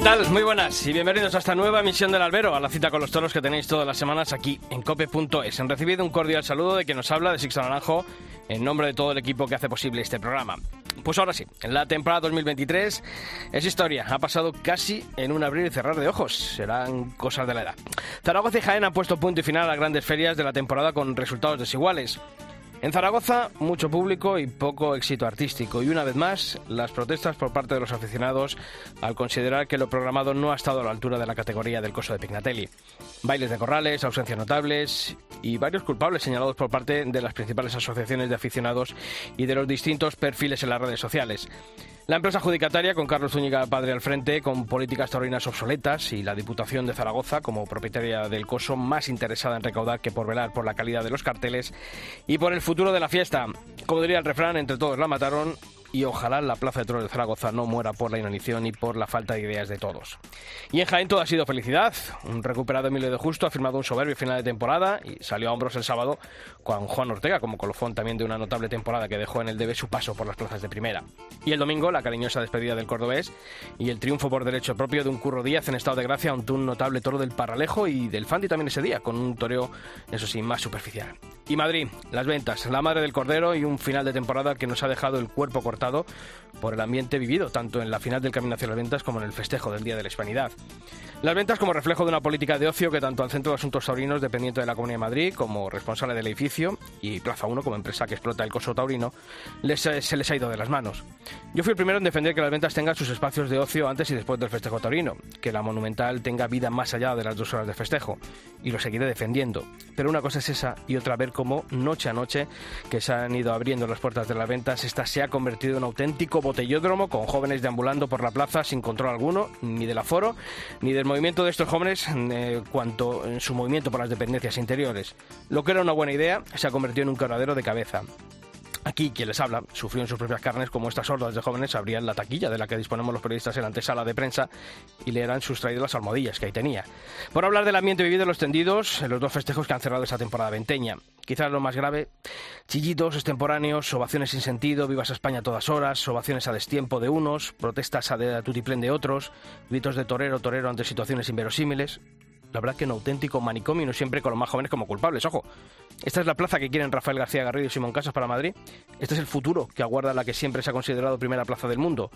¿Qué tal? Muy buenas y bienvenidos a esta nueva emisión del Albero, a la cita con los toros que tenéis todas las semanas aquí en cope.es. Han recibido un cordial saludo de quien nos habla de Sixto Naranjo en nombre de todo el equipo que hace posible este programa. Pues ahora sí, la temporada 2023 es historia, ha pasado casi en un abrir y cerrar de ojos, serán cosas de la edad. Zaragoza y Jaén han puesto punto y final a las grandes ferias de la temporada con resultados desiguales. En Zaragoza, mucho público y poco éxito artístico. Y una vez más, las protestas por parte de los aficionados al considerar que lo programado no ha estado a la altura de la categoría del coso de Pignatelli. Bailes de corrales, ausencias notables y varios culpables señalados por parte de las principales asociaciones de aficionados y de los distintos perfiles en las redes sociales. La empresa adjudicataria, con Carlos Zúñiga padre al frente, con políticas taurinas obsoletas y la Diputación de Zaragoza, como propietaria del coso, más interesada en recaudar que por velar por la calidad de los carteles y por el futuro de la fiesta. Como diría el refrán, entre todos la mataron y ojalá la Plaza de Toros de Zaragoza no muera por la inanición y por la falta de ideas de todos. Y en Jaén todo ha sido felicidad. Un recuperado Emilio de Justo ha firmado un soberbio final de temporada y salió a hombros el sábado con Juan Ortega como colofón también de una notable temporada que dejó en el debe su paso por las plazas de primera. Y el domingo la cariñosa despedida del cordobés y el triunfo por derecho propio de un Curro Díaz en estado de gracia ante un notable toro del Parralejo y del Fandi también ese día con un toreo eso sí más superficial. Y Madrid, las ventas, la madre del cordero y un final de temporada que nos ha dejado el cuerpo cortado por el ambiente vivido, tanto en la final del Camino hacia las Ventas como en el festejo del Día de la Hispanidad. Las ventas como reflejo de una política de ocio que tanto al Centro de Asuntos Taurinos, dependiente de la Comunidad de Madrid, como responsable del edificio, y Plaza 1 como empresa que explota el coso taurino, les, se les ha ido de las manos. Yo fui el primero en defender que las ventas tengan sus espacios de ocio antes y después del festejo taurino, que la Monumental tenga vida más allá de las dos horas de festejo, y lo seguiré defendiendo. Pero una cosa es esa y otra ver cómo, noche a noche, que se han ido abriendo las puertas de las ventas, esta se ha convertido un auténtico botellódromo con jóvenes deambulando por la plaza sin control alguno, ni del aforo, ni del movimiento de estos jóvenes eh, cuanto en su movimiento por las dependencias interiores. Lo que era una buena idea se ha convertido en un quebradero de cabeza. Aquí quien les habla sufrió en sus propias carnes como estas hordas de jóvenes abrían la taquilla de la que disponemos los periodistas en la antesala de prensa y le eran sustraídas las almohadillas que ahí tenía. Por hablar del ambiente vivido en los tendidos en los dos festejos que han cerrado esta temporada venteña. Quizás lo más grave, chillitos extemporáneos, ovaciones sin sentido, vivas a España a todas horas, ovaciones a destiempo de unos, protestas a, tutiplén de otros, gritos de torero, torero ante situaciones inverosímiles. La verdad que un auténtico manicomio, no siempre con los más jóvenes como culpables. Ojo, esta es la plaza que quieren Rafael García Garrido y Simón Casas para Madrid. Este es el futuro que aguarda la que siempre se ha considerado primera plaza del mundo.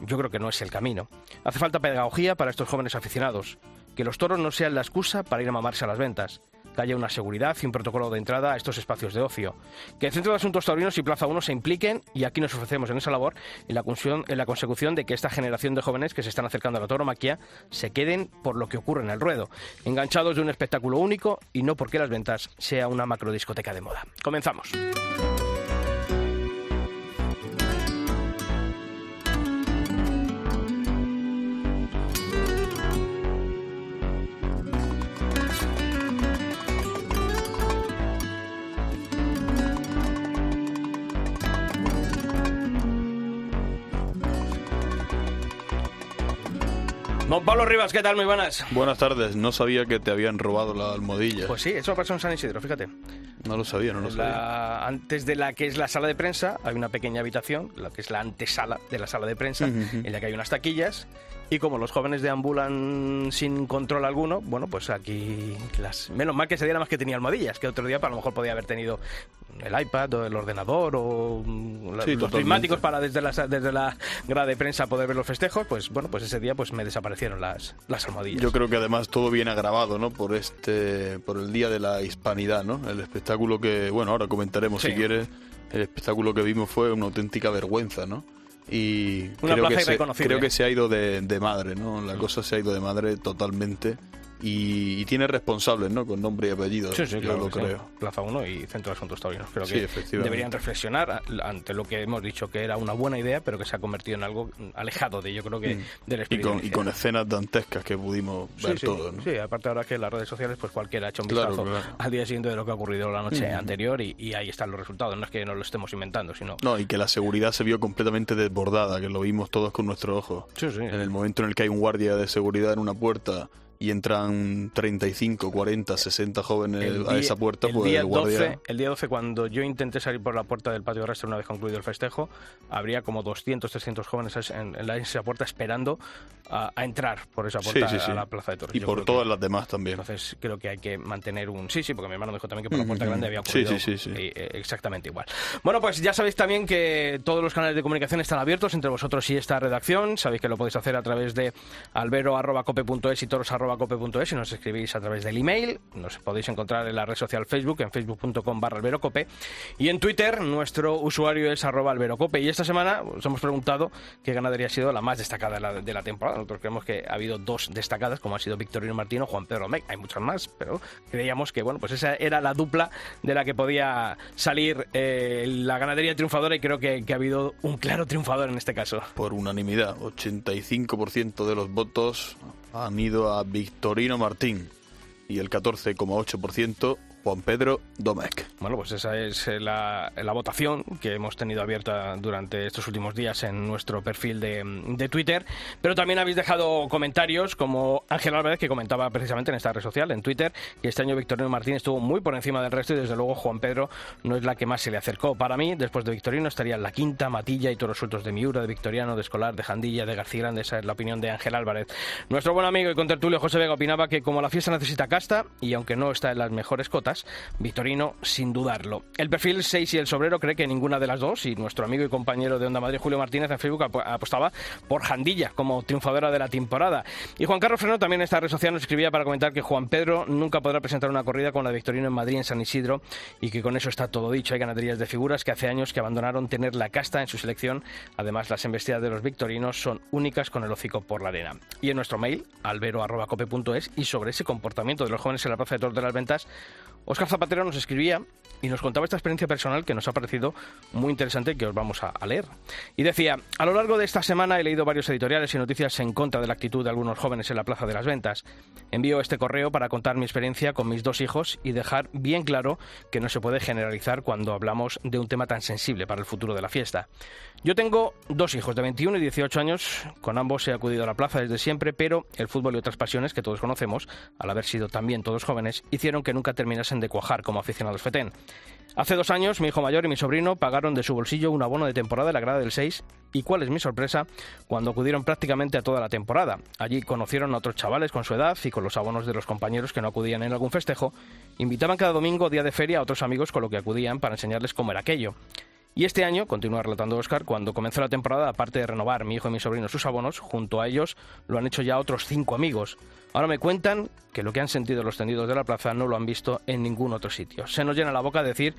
Yo creo que no es el camino. Hace falta pedagogía para estos jóvenes aficionados. Que los toros no sean la excusa para ir a mamarse a las ventas que haya una seguridad y un protocolo de entrada a estos espacios de ocio. Que el Centro de Asuntos Taurinos y Plaza 1 se impliquen, y aquí nos ofrecemos en esa labor, en la, en la consecución de que esta generación de jóvenes que se están acercando a la tauromaquia se queden por lo que ocurre en el ruedo, enganchados de un espectáculo único y no porque las ventas sea una macrodiscoteca de moda. Comenzamos. Don Pablo Rivas, ¿qué tal? Muy buenas. Buenas tardes. No sabía que te habían robado la almohadilla. Pues sí, eso pasó en San Isidro, fíjate. No lo sabía, no lo sabía. La- antes de la que es la sala de prensa, hay una pequeña habitación, la que es la antesala de la sala de prensa, en la que hay unas taquillas. Y como los jóvenes deambulan sin control alguno, bueno, pues aquí las. Menos mal que ese día nada más que tenía almohadillas, que otro día para lo mejor podía haber tenido el iPad o el ordenador o mm, Sí, los prismáticos para desde la, desde la grada de prensa poder ver los festejos, pues bueno, pues ese día pues me desaparecieron las, las almohadillas. Yo creo que además todo viene agravado, ¿no? Por este, por el Día de la Hispanidad, ¿no? El espectáculo que, bueno, ahora comentaremos Sí. si quieres. El espectáculo que vimos fue una auténtica vergüenza, ¿no? Y Una creo plaza que, se, irreconocible. creo que se ha ido de, de madre, ¿no? La cosa se ha ido de madre totalmente. Y, tiene responsables, ¿no? Con nombre y apellido. Sí, sí, yo claro lo que sí. creo. Plaza 1 y Centro de Asuntos Taurinos. Creo que deberían reflexionar ante lo que hemos dicho que era una buena idea, pero que se ha convertido en algo alejado de, yo creo que, del Mm. Y espíritu. con, y con escenas dantescas que pudimos ver todos, ¿no? sí, aparte ahora que en las redes sociales pues cualquiera ha hecho un Claro, vistazo claro. al día siguiente de lo que ha ocurrido la noche anterior y, y ahí están los resultados. No es que no lo estemos inventando, sino... No, y que la seguridad se vio completamente desbordada, que lo vimos todos con nuestros ojos. Sí, sí. En el momento en el que hay un guardia de seguridad en una puerta y entran 35, 40, 60 jóvenes El a día- esa puerta, el pues día el guardia... 12, el día 12, cuando yo intenté salir por la puerta del patio terrestre una vez concluido el festejo, habría como 200, 300 jóvenes en, en esa puerta esperando a, a entrar por esa puerta sí, sí. a la plaza de toros. Y Yo por que- todas las demás también. Entonces creo que hay que mantener un... Sí, sí, porque mi hermano me dijo también que por la puerta Ujú. grande había Sí, ocurrido sí, sí, sí. eh, eh, exactamente igual. Bueno, pues ya sabéis también que todos los canales de comunicación están abiertos entre vosotros y esta redacción. Sabéis que lo podéis hacer a través de albero.cope.es y y nos escribís a través del email. Nos podéis encontrar en la red social Facebook, en facebook.com barra alberocope. Y en Twitter nuestro usuario es arroba alberocope. Y esta semana os hemos preguntado qué ganadería ha sido la más destacada de la, temporada. Nosotros creemos que ha habido dos destacadas, como ha sido Victorino Martino Juan Pedro Mec. Hay muchas más, pero creíamos que bueno, pues esa era la dupla de la que podía salir eh, la ganadería triunfadora y creo que ha habido un claro triunfador en este caso. Por unanimidad, 85% de los votos han ido a Victorino Martín y el 14,8% Juan Pedro Domecq. Bueno, pues esa es eh, la, la votación que hemos tenido abierta durante estos últimos días en nuestro perfil de, de Twitter. Pero también habéis dejado comentarios como Ángel Álvarez, que comentaba precisamente en esta red social, en Twitter, que este año Victorino Martín estuvo muy por encima del resto y desde luego Juan Pedro no es la que más se le acercó. Para mí, después de Victorino, estaría en la quinta, Matilla y toros sueltos de Miura, de Victoriano, de Escolar, de Jandilla, de García Grande. Esa es la opinión de Ángel Álvarez. Nuestro buen amigo y contertulio José Vega opinaba que como la fiesta necesita casta, y aunque no está en las mejores cotas, Victorino sin dudarlo. El perfil 6 y el sobrero cree que ninguna de las dos, y nuestro amigo y compañero de Onda Madrid, Julio Martínez, en Facebook ap- apostaba por Jandilla como triunfadora de la temporada. Y Juan Carlos Freno también en esta red social nos escribía para comentar que Juan Pedro nunca podrá presentar una corrida con la Victorino en Madrid, en San Isidro, y que con eso está todo dicho. Hay ganaderías de figuras que hace años que abandonaron tener la casta en su selección. Además, las embestidas de los victorinos son únicas con el hocico por la arena. Y en nuestro mail, albero.cope.es, y sobre ese comportamiento de los jóvenes en la Plaza de Toros de las Ventas, Óscar Zapatero nos escribía y nos contaba esta experiencia personal que nos ha parecido muy interesante que os vamos a, a leer. Y decía, a lo largo de esta semana he leído varios editoriales y noticias en contra de la actitud de algunos jóvenes en la Plaza de las Ventas. Envío este correo para contar mi experiencia con mis dos hijos y dejar bien claro que no se puede generalizar cuando hablamos de un tema tan sensible para el futuro de la fiesta. Yo tengo dos hijos de 21 y 18 años, con ambos he acudido a la plaza desde siempre, pero el fútbol y otras pasiones que todos conocemos, al haber sido también todos jóvenes, hicieron que nunca terminasen de cuajar como aficionados fetén. Hace dos años, mi hijo mayor y mi sobrino pagaron de su bolsillo un abono de temporada en la grada del 6 y cuál es mi sorpresa cuando acudieron prácticamente a toda la temporada. Allí conocieron a otros chavales con su edad y con los abonos de los compañeros que no acudían en algún festejo, invitaban cada domingo día de feria a otros amigos con lo que acudían para enseñarles cómo era aquello. Y este año, continúa relatando Oscar, cuando comenzó la temporada, aparte de renovar mi hijo y mi sobrino sus abonos, junto a ellos lo han hecho ya otros cinco amigos. Ahora me cuentan que lo que han sentido los tendidos de la plaza no lo han visto en ningún otro sitio. Se nos llena la boca decir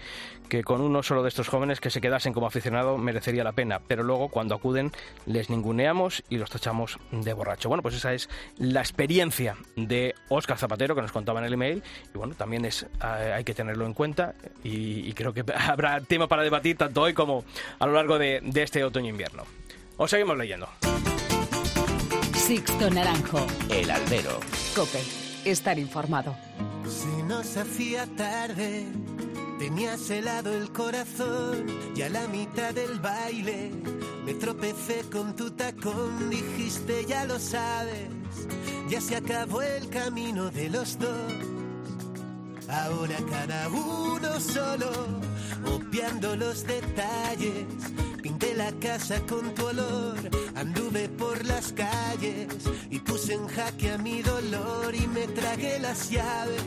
que con uno solo de estos jóvenes que se quedasen como aficionado merecería la pena, pero luego cuando acuden les ninguneamos y los tachamos de borracho. Bueno, pues esa es la experiencia de Óscar Zapatero que nos contaba en el email y bueno, también es eh, hay que tenerlo en cuenta y, creo que habrá tema para debatir tanto hoy como a lo largo de, de este otoño-invierno. Os seguimos leyendo. Sixto Naranjo. El albero. Cope. Estar informado. Se nos hacía tarde, tenías helado el corazón y a la mitad del baile me tropecé con tu tacón, dijiste ya lo sabes, ya se acabó el camino de los dos. Ahora cada uno solo, obviando los detalles. Pinté la casa con tu olor, anduve por las calles y puse en jaque a mi dolor y me tragué las llaves.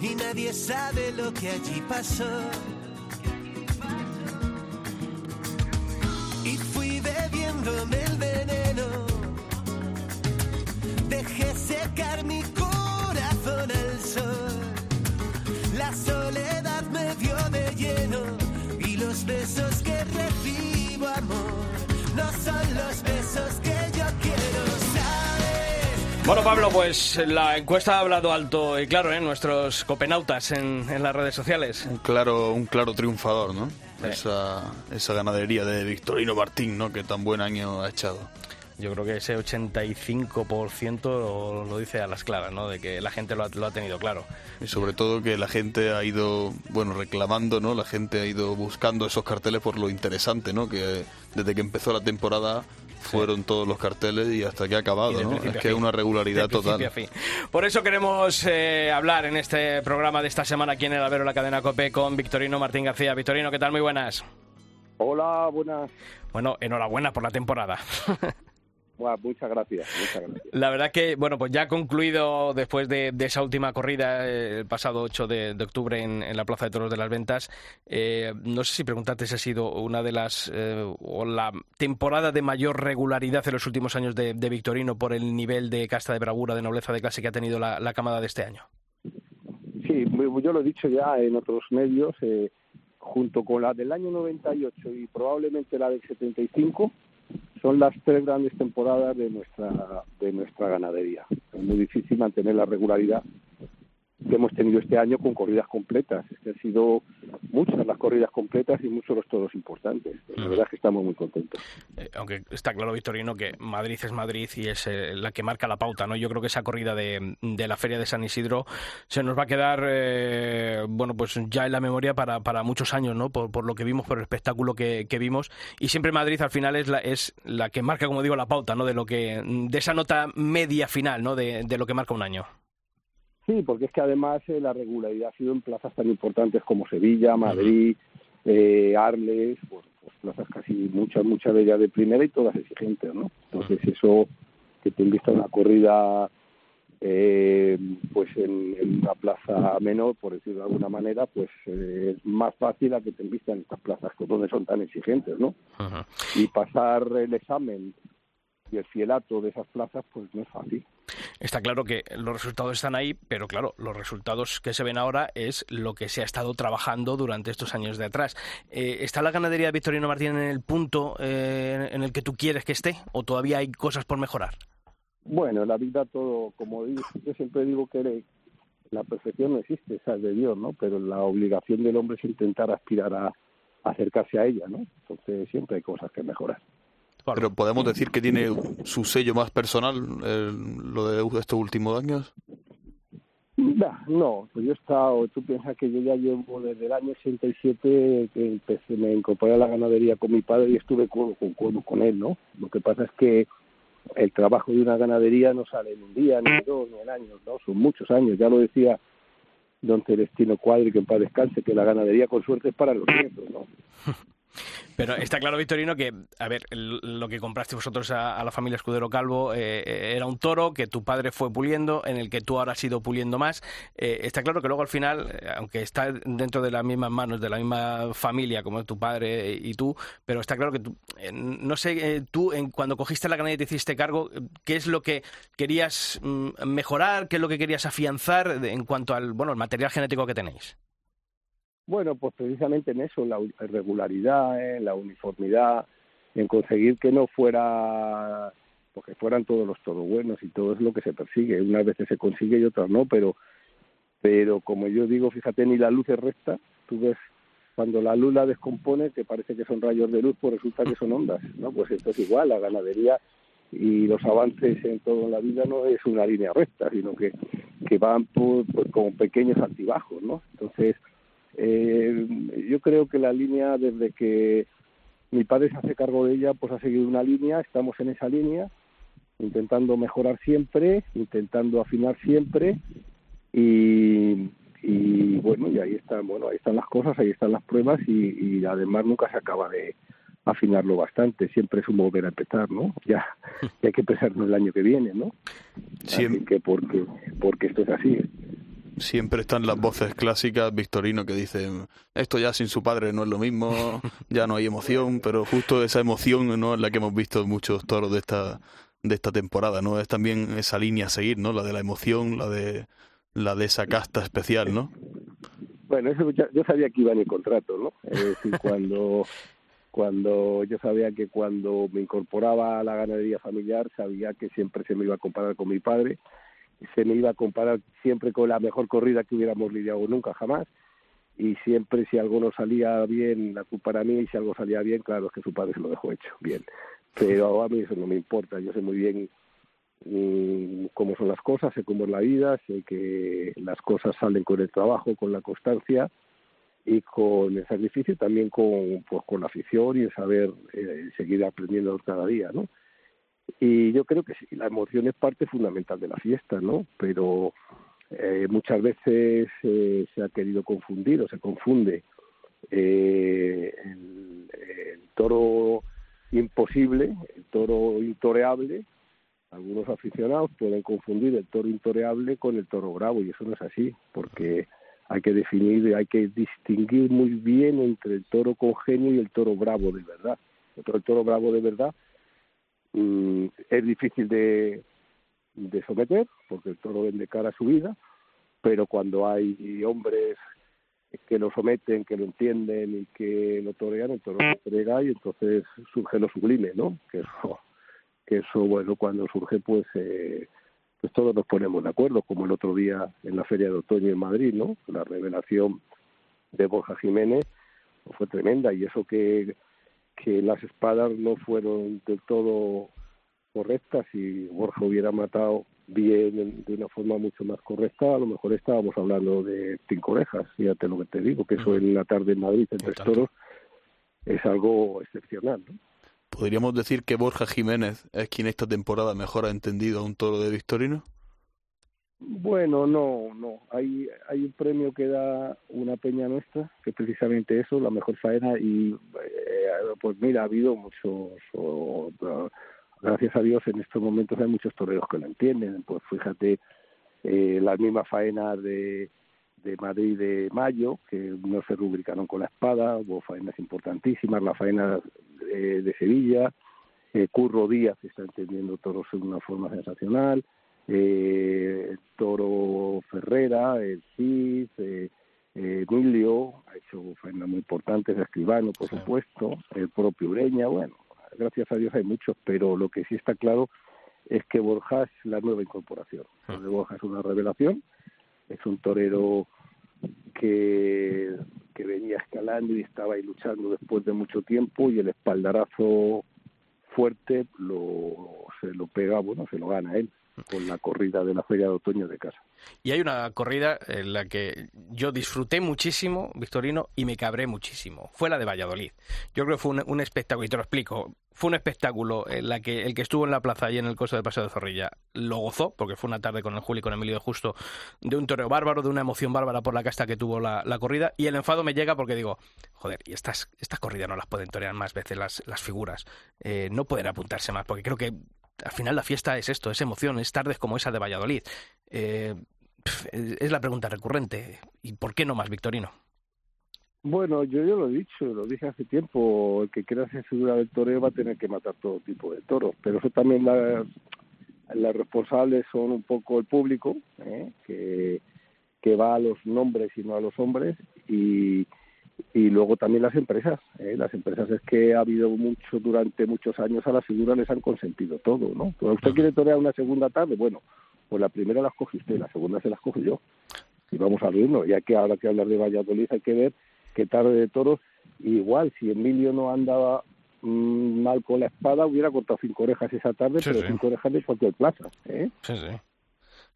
Y nadie sabe lo que allí pasó. Bueno, Pablo, pues la encuesta ha hablado alto y claro, ¿eh? nuestros copenautas en, en las redes sociales. Un claro, un claro triunfador, ¿no? Esa, esa ganadería de Victorino Martín, ¿no? Que tan buen año ha echado. Yo creo que ese 85% lo, lo dice a las claras, ¿no? De que la gente lo ha, lo ha tenido claro. Y sobre todo que la gente ha ido, bueno, reclamando, ¿no? La gente ha ido buscando esos carteles por lo interesante, ¿no? Que desde que empezó la temporada fueron todos los carteles y hasta que ha acabado, ¿no? Es que es una regularidad total. Por eso queremos eh, hablar en este programa de esta semana aquí en el Albero la cadena COPE con Victorino Martín García. Victorino, ¿qué tal? Muy buenas. Hola, buenas. Bueno, enhorabuena por la temporada. muchas gracias, muchas gracias. La verdad que, bueno, pues ya concluido después de, esa última corrida eh, el pasado 8 de, octubre en, la Plaza de Toros de las Ventas. Eh, no sé si preguntarte si ha sido una de las, eh, o la temporada de mayor regularidad en los últimos años de, Victorino por el nivel de casta de bravura, de nobleza de clase que ha tenido la, la camada de este año. Sí, yo lo he dicho ya en otros medios, junto con la del año 98 y probablemente la del 75 son las tres grandes temporadas de nuestra de nuestra ganadería. Es muy difícil mantener la regularidad que hemos tenido este año con corridas completas. Es que han sido muchas las corridas completas y muchos los toros importantes. La verdad es que estamos muy contentos. Eh, aunque está claro, Victorino, que Madrid es Madrid y es eh, la que marca la pauta. no Yo creo que esa corrida de, de la Feria de San Isidro se nos va a quedar eh, bueno pues ya en la memoria para, para muchos años, ¿no? Por, por lo que vimos, por el espectáculo que, que, vimos. Y siempre Madrid al final es la, es la que marca, como digo, la pauta, ¿no? De, lo que, de esa nota media final, ¿no? de, de lo que marca un año. Sí, porque es que además eh, la regularidad ha sido en plazas tan importantes como Sevilla, Madrid, eh, Arles, pues, pues, plazas casi muchas, muchas de ellas de primera y todas exigentes, ¿no? Entonces eso que te invita a una corrida eh, pues en, una plaza menor, por decirlo de alguna manera, pues eh, es más fácil a que te invistan en estas plazas donde son tan exigentes, ¿no? Y pasar el examen y el fielato de esas plazas, pues no es fácil. Está claro que los resultados están ahí, pero claro, los resultados que se ven ahora es lo que se ha estado trabajando durante estos años de atrás. Eh, ¿Está la ganadería de Victorino Martín en el punto eh, en el que tú quieres que esté o todavía hay cosas por mejorar? Bueno, la vida todo, como digo, yo siempre digo que la perfección no existe, esa es de Dios, ¿no? Pero la obligación del hombre es intentar aspirar a acercarse a ella, ¿no? Entonces siempre hay cosas que mejorar. Pero podemos decir que tiene su sello más personal, lo de estos últimos años. No, pues yo he estado, tú piensas que yo ya llevo desde el año 67 que empecé, me incorporé a la ganadería con mi padre y estuve con, con, con él, ¿no? Lo que pasa es que el trabajo de una ganadería no sale en un día, ni en dos, ni en años, ¿no? Son muchos años, ya lo decía don Celestino Cuadri, que en paz descanse, que la ganadería con suerte es para los nietos, ¿no? Pero está claro, Victorino, que, a ver, lo que compraste vosotros a, la familia Escudero Calvo eh, eh, era un toro que tu padre fue puliendo, en el que tú ahora has ido puliendo más. Eh, está claro que luego al final, aunque está dentro de las mismas manos, de la misma familia, como tu padre y tú, pero está claro que tú, no sé, tú en, cuando cogiste la ganadería y te hiciste cargo, ¿qué es lo que querías mm, mejorar? ¿Qué es lo que querías afianzar en cuanto al, bueno, el material genético que tenéis? Bueno, pues precisamente en eso, la regularidad, en ¿eh? la uniformidad, en conseguir que no fuera, porque fueran todos los toros buenos y todo es lo que se persigue. Unas veces se consigue y otras no, pero, pero como yo digo, fíjate, ni la luz es recta. Tú ves cuando la luz la descompone, que parece que son rayos de luz, pues resulta que son ondas, ¿no? Pues esto es igual, la ganadería y los avances en todo la vida no es una línea recta, sino que, que van por, pues, como pequeños altibajos, ¿no? Entonces, eh, yo creo que la línea, desde que mi padre se hace cargo de ella, pues ha seguido una línea, estamos en esa línea, intentando mejorar siempre, intentando afinar siempre y, y bueno, y ahí están, bueno, ahí están las cosas, ahí están las pruebas y, y además nunca se acaba de afinarlo bastante, siempre es un volver a empezar, ¿no? Ya, ya hay que pensarlo el año que viene, ¿no? Siempre. que porque, porque esto es así siempre están las voces clásicas, Victorino, que dicen, esto ya sin su padre no es lo mismo, ya no hay emoción, pero justo esa emoción no es la que hemos visto muchos toros de esta de esta temporada, ¿no? Es también esa línea a seguir, ¿no? La de la emoción, la de la de esa casta especial, ¿no? Bueno, eso yo sabía que iba en el contrato, ¿no? Es decir, cuando cuando yo sabía que cuando me incorporaba a la ganadería familiar sabía que siempre se me iba a comparar con mi padre se me iba a comparar siempre con la mejor corrida que hubiéramos lidiado nunca jamás y siempre si algo no salía bien la culpa era mía y si algo salía bien claro es que su padre se lo dejó hecho bien pero a mí eso no me importa yo sé muy bien mm, cómo son las cosas sé cómo es la vida sé que las cosas salen con el trabajo con la constancia y con el sacrificio también con, pues, con la afición y el saber eh, seguir aprendiendo cada día, ¿no? Y yo creo que sí, la emoción es parte fundamental de la fiesta, ¿no? Pero eh, muchas veces eh, se ha querido confundir o se confunde eh, el, el, toro imposible, el toro intoreable. Algunos aficionados pueden confundir el toro intoreable con el toro bravo y eso no es así, porque hay que definir, hay que distinguir muy bien entre el toro con genio y el toro bravo de verdad. El toro bravo de verdad mm, es difícil de, de someter porque el toro vende cara a su vida, pero cuando hay hombres que lo someten, que lo entienden y que lo torean, el toro lo entrega y entonces surge lo sublime, ¿no? Que eso, que eso bueno, cuando surge pues eh, pues todos nos ponemos de acuerdo, como el otro día en la Feria de Otoño en Madrid, ¿no? La revelación de Borja Jiménez fue tremenda y eso que, que las espadas no fueron del todo correctas y Borja hubiera matado bien de una forma mucho más correcta, a lo mejor estábamos hablando de cinco orejas, fíjate lo que te digo, que eso en la tarde en Madrid en tres toros es algo excepcional, ¿no? ¿Podríamos decir que Borja Jiménez es quien esta temporada mejor ha entendido a un toro de Victorino? Bueno, no, no. Hay, hay un premio que da una peña nuestra, que es precisamente eso, la mejor faena, y eh, pues mira, ha habido muchos, gracias a Dios en estos momentos hay muchos toreros que lo entienden. Pues fíjate, eh, las mismas faenas de, de Madrid de mayo, que no se rubricaron con la espada, hubo faenas importantísimas, la faena de, de Sevilla, eh, Curro Díaz está entendiendo toros de una forma sensacional, eh, Toro Ferrera, el Cid, eh, Emilio, ha hecho faenas muy importantes, Escribano, por supuesto, el propio Ureña, bueno, gracias a Dios hay muchos, pero lo que sí está claro es que Borja es la nueva incorporación. de Borja es una revelación, es un torero que, que venía escalando y estaba ahí luchando después de mucho tiempo y el espaldarazo fuerte lo se lo pega, bueno, se lo gana él con la corrida de la Feria de Otoño de casa. Y hay una corrida en la que yo disfruté muchísimo, Victorino, y me cabré muchísimo. Fue la de Valladolid. Yo creo que fue un, espectáculo, y te lo explico. Fue un espectáculo en la que el que estuvo en la plaza y en el costo de Paseo de Zorrilla lo gozó, porque fue una tarde con el Juli y con Emilio de Justo, de un toreo bárbaro, de una emoción bárbara por la casta que tuvo la, corrida. Y el enfado me llega porque digo, joder, y estas, estas corridas no las pueden torear más veces las, las figuras. Eh, no pueden apuntarse más, porque creo que al final la fiesta es esto, es emoción, es tardes como esa de Valladolid. Eh, es la pregunta recurrente. ¿Y por qué no más, Victorino? Bueno, yo ya lo he dicho, lo dije hace tiempo, el que quiera ser figura del toreo va a tener que matar todo tipo de toros, pero eso también las, las responsables son un poco el público, ¿eh? que, que va a los nombres y no a los hombres, y, y luego también las empresas. ¿eh? Las empresas es que ha habido mucho, durante muchos años a las figuras les han consentido todo, ¿no? Pero usted quiere torear una segunda tarde, bueno, pues la primera la coge usted, la segunda se las cojo yo. Y vamos a verlo, ya que ahora que hablar de Valladolid hay que ver qué tarde de toros, igual si Emilio no andaba mmm, mal con la espada, hubiera cortado cinco orejas esa tarde, Sí, pero sí. cinco orejas de cualquier plaza, ¿eh? Sí, sí.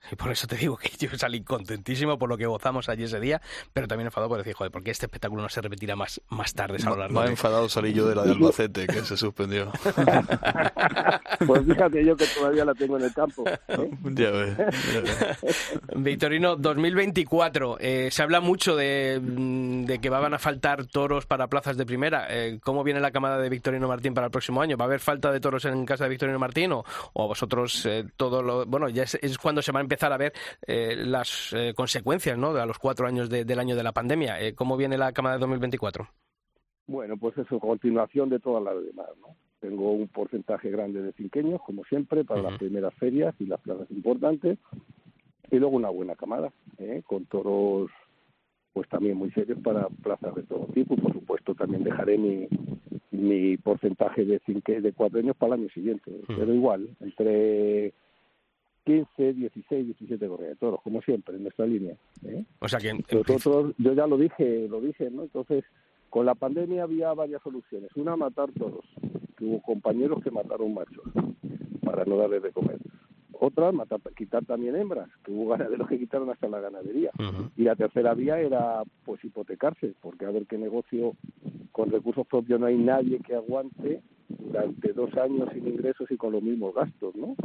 Y por eso te digo que yo salí contentísimo por lo que gozamos allí ese día, pero también enfadado por decir, joder, ¿por qué este espectáculo no se repetirá más, más tardes a lo largo Más de... enfadado salí yo de la de Albacete, que se suspendió. Pues fíjate yo que todavía la tengo en el campo. ¿eh? ya ves. ya ves. Victorino, 2024. Eh, se habla mucho de, mm, de que van a faltar toros para plazas de primera. Eh, ¿Cómo viene la camada de Victorino Martín para el próximo año? ¿Va a haber falta de toros en casa de Victorino Martín o, o vosotros eh, todo lo... Bueno, ya es, es cuando se va a empezar a ver eh, las eh, consecuencias, ¿no? De a los cuatro años de- del año de la pandemia. Eh, ¿Cómo viene la camada de 2024? Bueno, pues eso, continuación de todas las demás, ¿no? Tengo un porcentaje grande de cinqueños, como siempre, para las primeras ferias y las plazas importantes, y luego una buena camada, ¿eh? con toros, pues también muy serios para plazas de todo tipo. Por supuesto, también dejaré mi, mi porcentaje de cinco, de cuatro años para el año siguiente. Pero igual, entre 15, 16, 17 correas de toros, como siempre, en nuestra línea. ¿eh? O sea que... Nosotros, yo ya lo dije, lo dije, ¿no? Entonces, con la pandemia había varias soluciones. Una, matar toros. Que hubo compañeros que mataron machos para no darles de comer. Otra, matar, quitar también hembras, que hubo ganaderos que quitaron hasta la ganadería. Y la tercera vía era, pues, hipotecarse, porque a ver qué negocio con recursos propios no hay nadie que aguante durante dos años sin ingresos y con los mismos gastos, ¿no?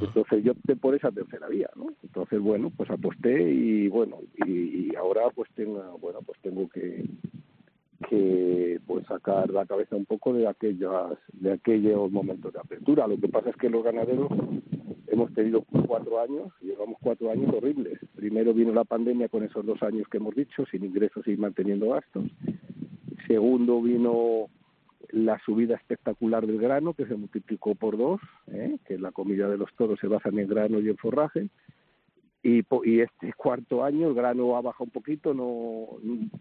Entonces yo opté por esa tercera vía, ¿no? Entonces, bueno, pues aposté y, bueno, y, y ahora pues tengo, bueno, pues tengo que que pues sacar la cabeza un poco de aquellas de aquellos momentos de apertura. Lo que pasa es que los ganaderos hemos tenido cuatro años, llevamos cuatro años horribles. Primero vino la pandemia con esos dos años que hemos dicho, sin ingresos y manteniendo gastos. Segundo vino la subida espectacular del grano, que se multiplicó por dos, ¿eh? que la comida de los toros se basa en el grano y en forraje. Y, y este cuarto año el grano ha bajado un poquito, no,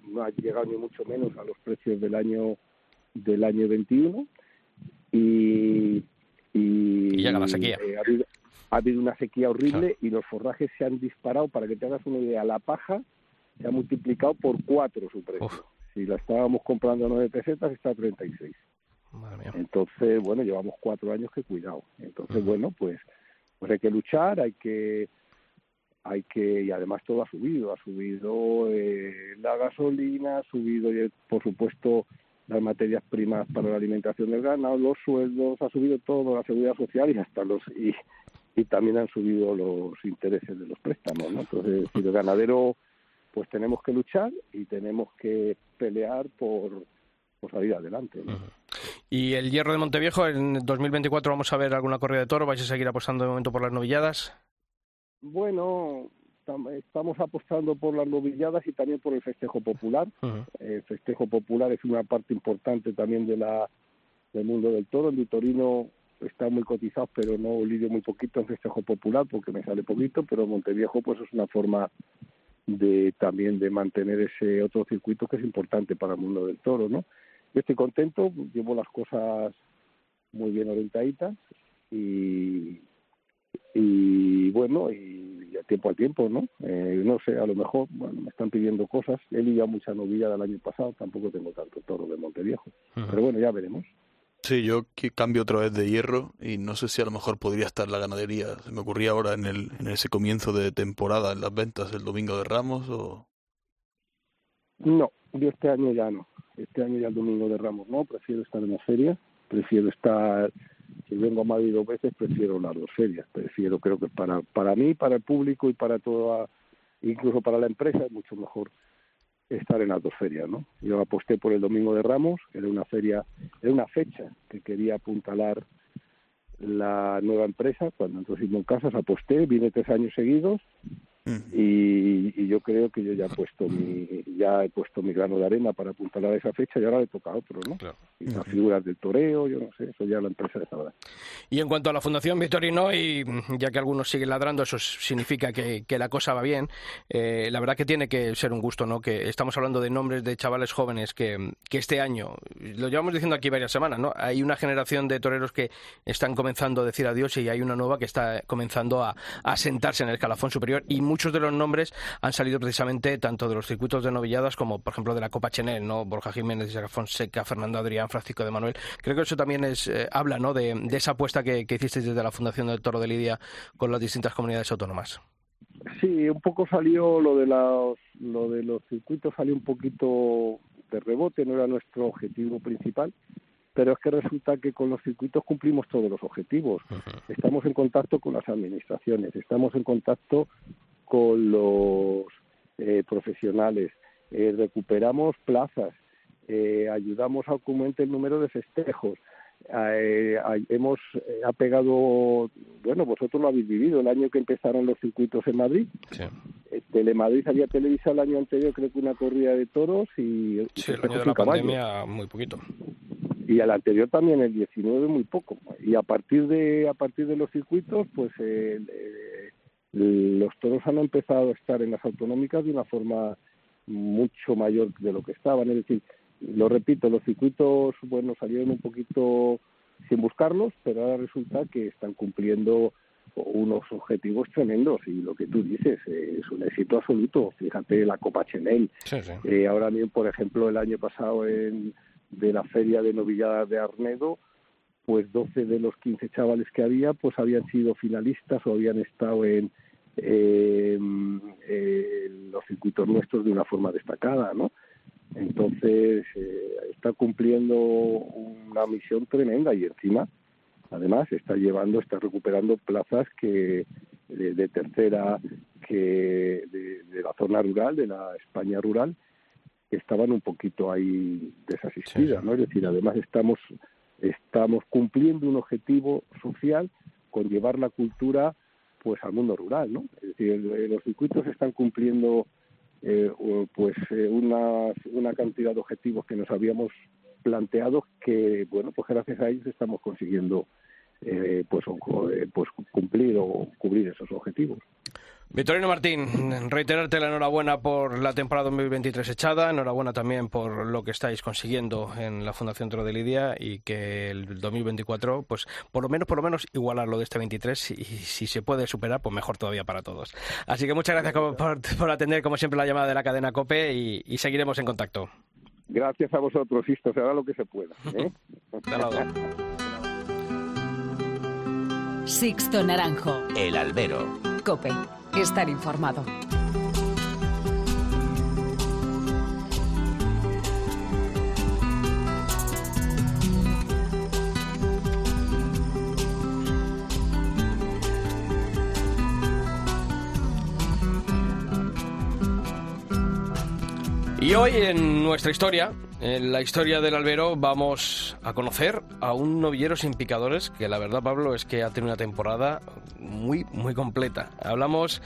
no ha llegado ni mucho menos a los precios del año del año 21 y, y, llega la sequía. Eh, ha, habido, ha, habido, una sequía horrible y los forrajes se han disparado, para que te hagas una idea, la paja se ha multiplicado por cuatro su precio. Uf. Si la estábamos comprando a 9 pesetas, está a 36. Entonces, bueno, llevamos cuatro años que cuidado. Entonces, uh -huh. bueno, pues, pues hay que luchar, hay que hay que y además todo ha subido ha subido eh, la gasolina ha subido y por supuesto las materias primas para la alimentación del ganado los sueldos ha subido todo la seguridad social y hasta los y, y también han subido los intereses de los préstamos ¿no? entonces si el ganadero pues tenemos que luchar y tenemos que pelear por, por salir adelante ¿no? uh -huh. ¿Y el hierro de Monteviejo en 2024 vamos a ver alguna corrida de toro? ¿Vais a seguir apostando de momento por las novilladas? Bueno, estamos apostando por las novilladas y también por el festejo popular. Uh -huh. El festejo popular es una parte importante también de la del mundo del toro. El Vitorino está muy cotizado, pero no lidio muy poquito en festejo popular porque me sale poquito, pero Monteviejo pues es una forma de también de mantener ese otro circuito que es importante para el mundo del toro, ¿no? Yo estoy contento, llevo las cosas muy bien orientaditas y, y bueno, y a tiempo al tiempo, ¿no? Eh, no sé, a lo mejor, bueno, me están pidiendo cosas. He liado mucha novilla del año pasado, tampoco tengo tanto toro de Monteviejo. Uh -huh. Pero bueno, ya veremos. Sí, yo cambio otra vez de hierro y no sé si a lo mejor podría estar la ganadería. Se me ocurría ahora en, el, en ese comienzo de temporada, en las ventas el domingo de Ramos o... No, yo este año ya no. Este año ya el domingo de Ramos no, prefiero estar en la feria, prefiero estar si vengo a Madrid dos veces, prefiero las dos ferias. Prefiero, creo que para, para mí, para el público y para toda, incluso para la empresa, es mucho mejor estar en las dos ferias, ¿no? Yo aposté por el Domingo de Ramos, era una feria, era una fecha que quería apuntalar la nueva empresa, cuando entonces en Casas aposté, vine tres años seguidos y, y, yo creo que yo ya he puesto mi ya he puesto mi grano de arena para apuntalar a esa fecha y ahora le toca a otro, ¿no? Claro. Y las figuras del toreo, yo no sé, eso ya la empresa de sabrá. Y en cuanto a la Fundación Victorino, y ya que algunos siguen ladrando, eso significa que, que la cosa va bien. Eh, la verdad que tiene que ser un gusto, ¿no? Que estamos hablando de nombres de chavales jóvenes que, que este año, lo llevamos diciendo aquí varias semanas, ¿no? Hay una generación de toreros que están comenzando a decir adiós y hay una nueva que está comenzando a, a sentarse en el escalafón superior y muchos de los nombres han salido precisamente tanto de los circuitos de novilladas como, por ejemplo, de la Copa Chenel, ¿no? Borja Jiménez, Isaac Fonseca, Fernando Adrián, Francisco de Manuel. Creo que eso también es eh, habla, ¿no? De, de esa apuesta que, que hicisteis desde la Fundación del Toro de Lidia con las distintas comunidades autónomas. Sí, un poco salió lo de los, lo de los circuitos salió un poquito de rebote, no era nuestro objetivo principal, pero es que resulta que con los circuitos cumplimos todos los objetivos. Uh -huh. Estamos en contacto con las administraciones, estamos en contacto con los eh, profesionales, eh, recuperamos plazas, eh, ayudamos a que aumente el número de festejos. Eh, hemos ha pegado, bueno, vosotros lo habéis vivido, el año que empezaron los circuitos en Madrid. Sí. Telemadrid había televisado el año anterior, creo que una corrida de toros y. Sí, el año de la pandemia, muy poquito y al anterior también el 19 muy poco y a partir de a partir de los circuitos pues eh, eh, los toros han empezado a estar en las autonómicas de una forma mucho mayor de lo que estaban es decir lo repito, los circuitos, bueno, salieron un poquito sin buscarlos, pero ahora resulta que están cumpliendo unos objetivos tremendos y lo que tú dices eh, es un éxito absoluto. Fíjate la Copa Chenel. Eh, ahora bien, por ejemplo, el año pasado en, de la feria de novilladas de Arnedo, pues 12 de los 15 chavales que había, pues habían sido finalistas o habían estado en, los circuitos nuestros de una forma destacada, ¿no? Entonces, eh, está cumpliendo una misión tremenda y encima además está llevando, está recuperando plazas que de, tercera que de, la zona rural, de la España rural, que estaban un poquito ahí desasistidas, ¿no? Es decir, además estamos estamos cumpliendo un objetivo social con llevar la cultura pues al mundo rural, ¿no? Es decir, los circuitos están cumpliendo eh, pues eh, una, una cantidad de objetivos que nos habíamos planteado que bueno pues gracias a ellos estamos consiguiendo eh, pues, eh, pues cumplir o cubrir esos objetivos. Victorino Martín, reiterarte la enhorabuena por la temporada 2023 echada, enhorabuena también por lo que estáis consiguiendo en la Fundación Toro de Lidia y que el 2024, pues por lo menos, por lo menos igualar lo de este 23 y si se puede superar, pues mejor todavía para todos. Así que muchas gracias por, atender como siempre la llamada de la cadena COPE y, seguiremos en contacto. Gracias a vosotros, Sisto, se hará lo que se pueda. ¿eh? Sixto Naranjo. El albero. Cope. Estar informado. Y hoy en nuestra historia en la historia del albero vamos a conocer a un novillero sin picadores que la verdad, Pablo, es que ha tenido una temporada muy, muy completa. Hablamos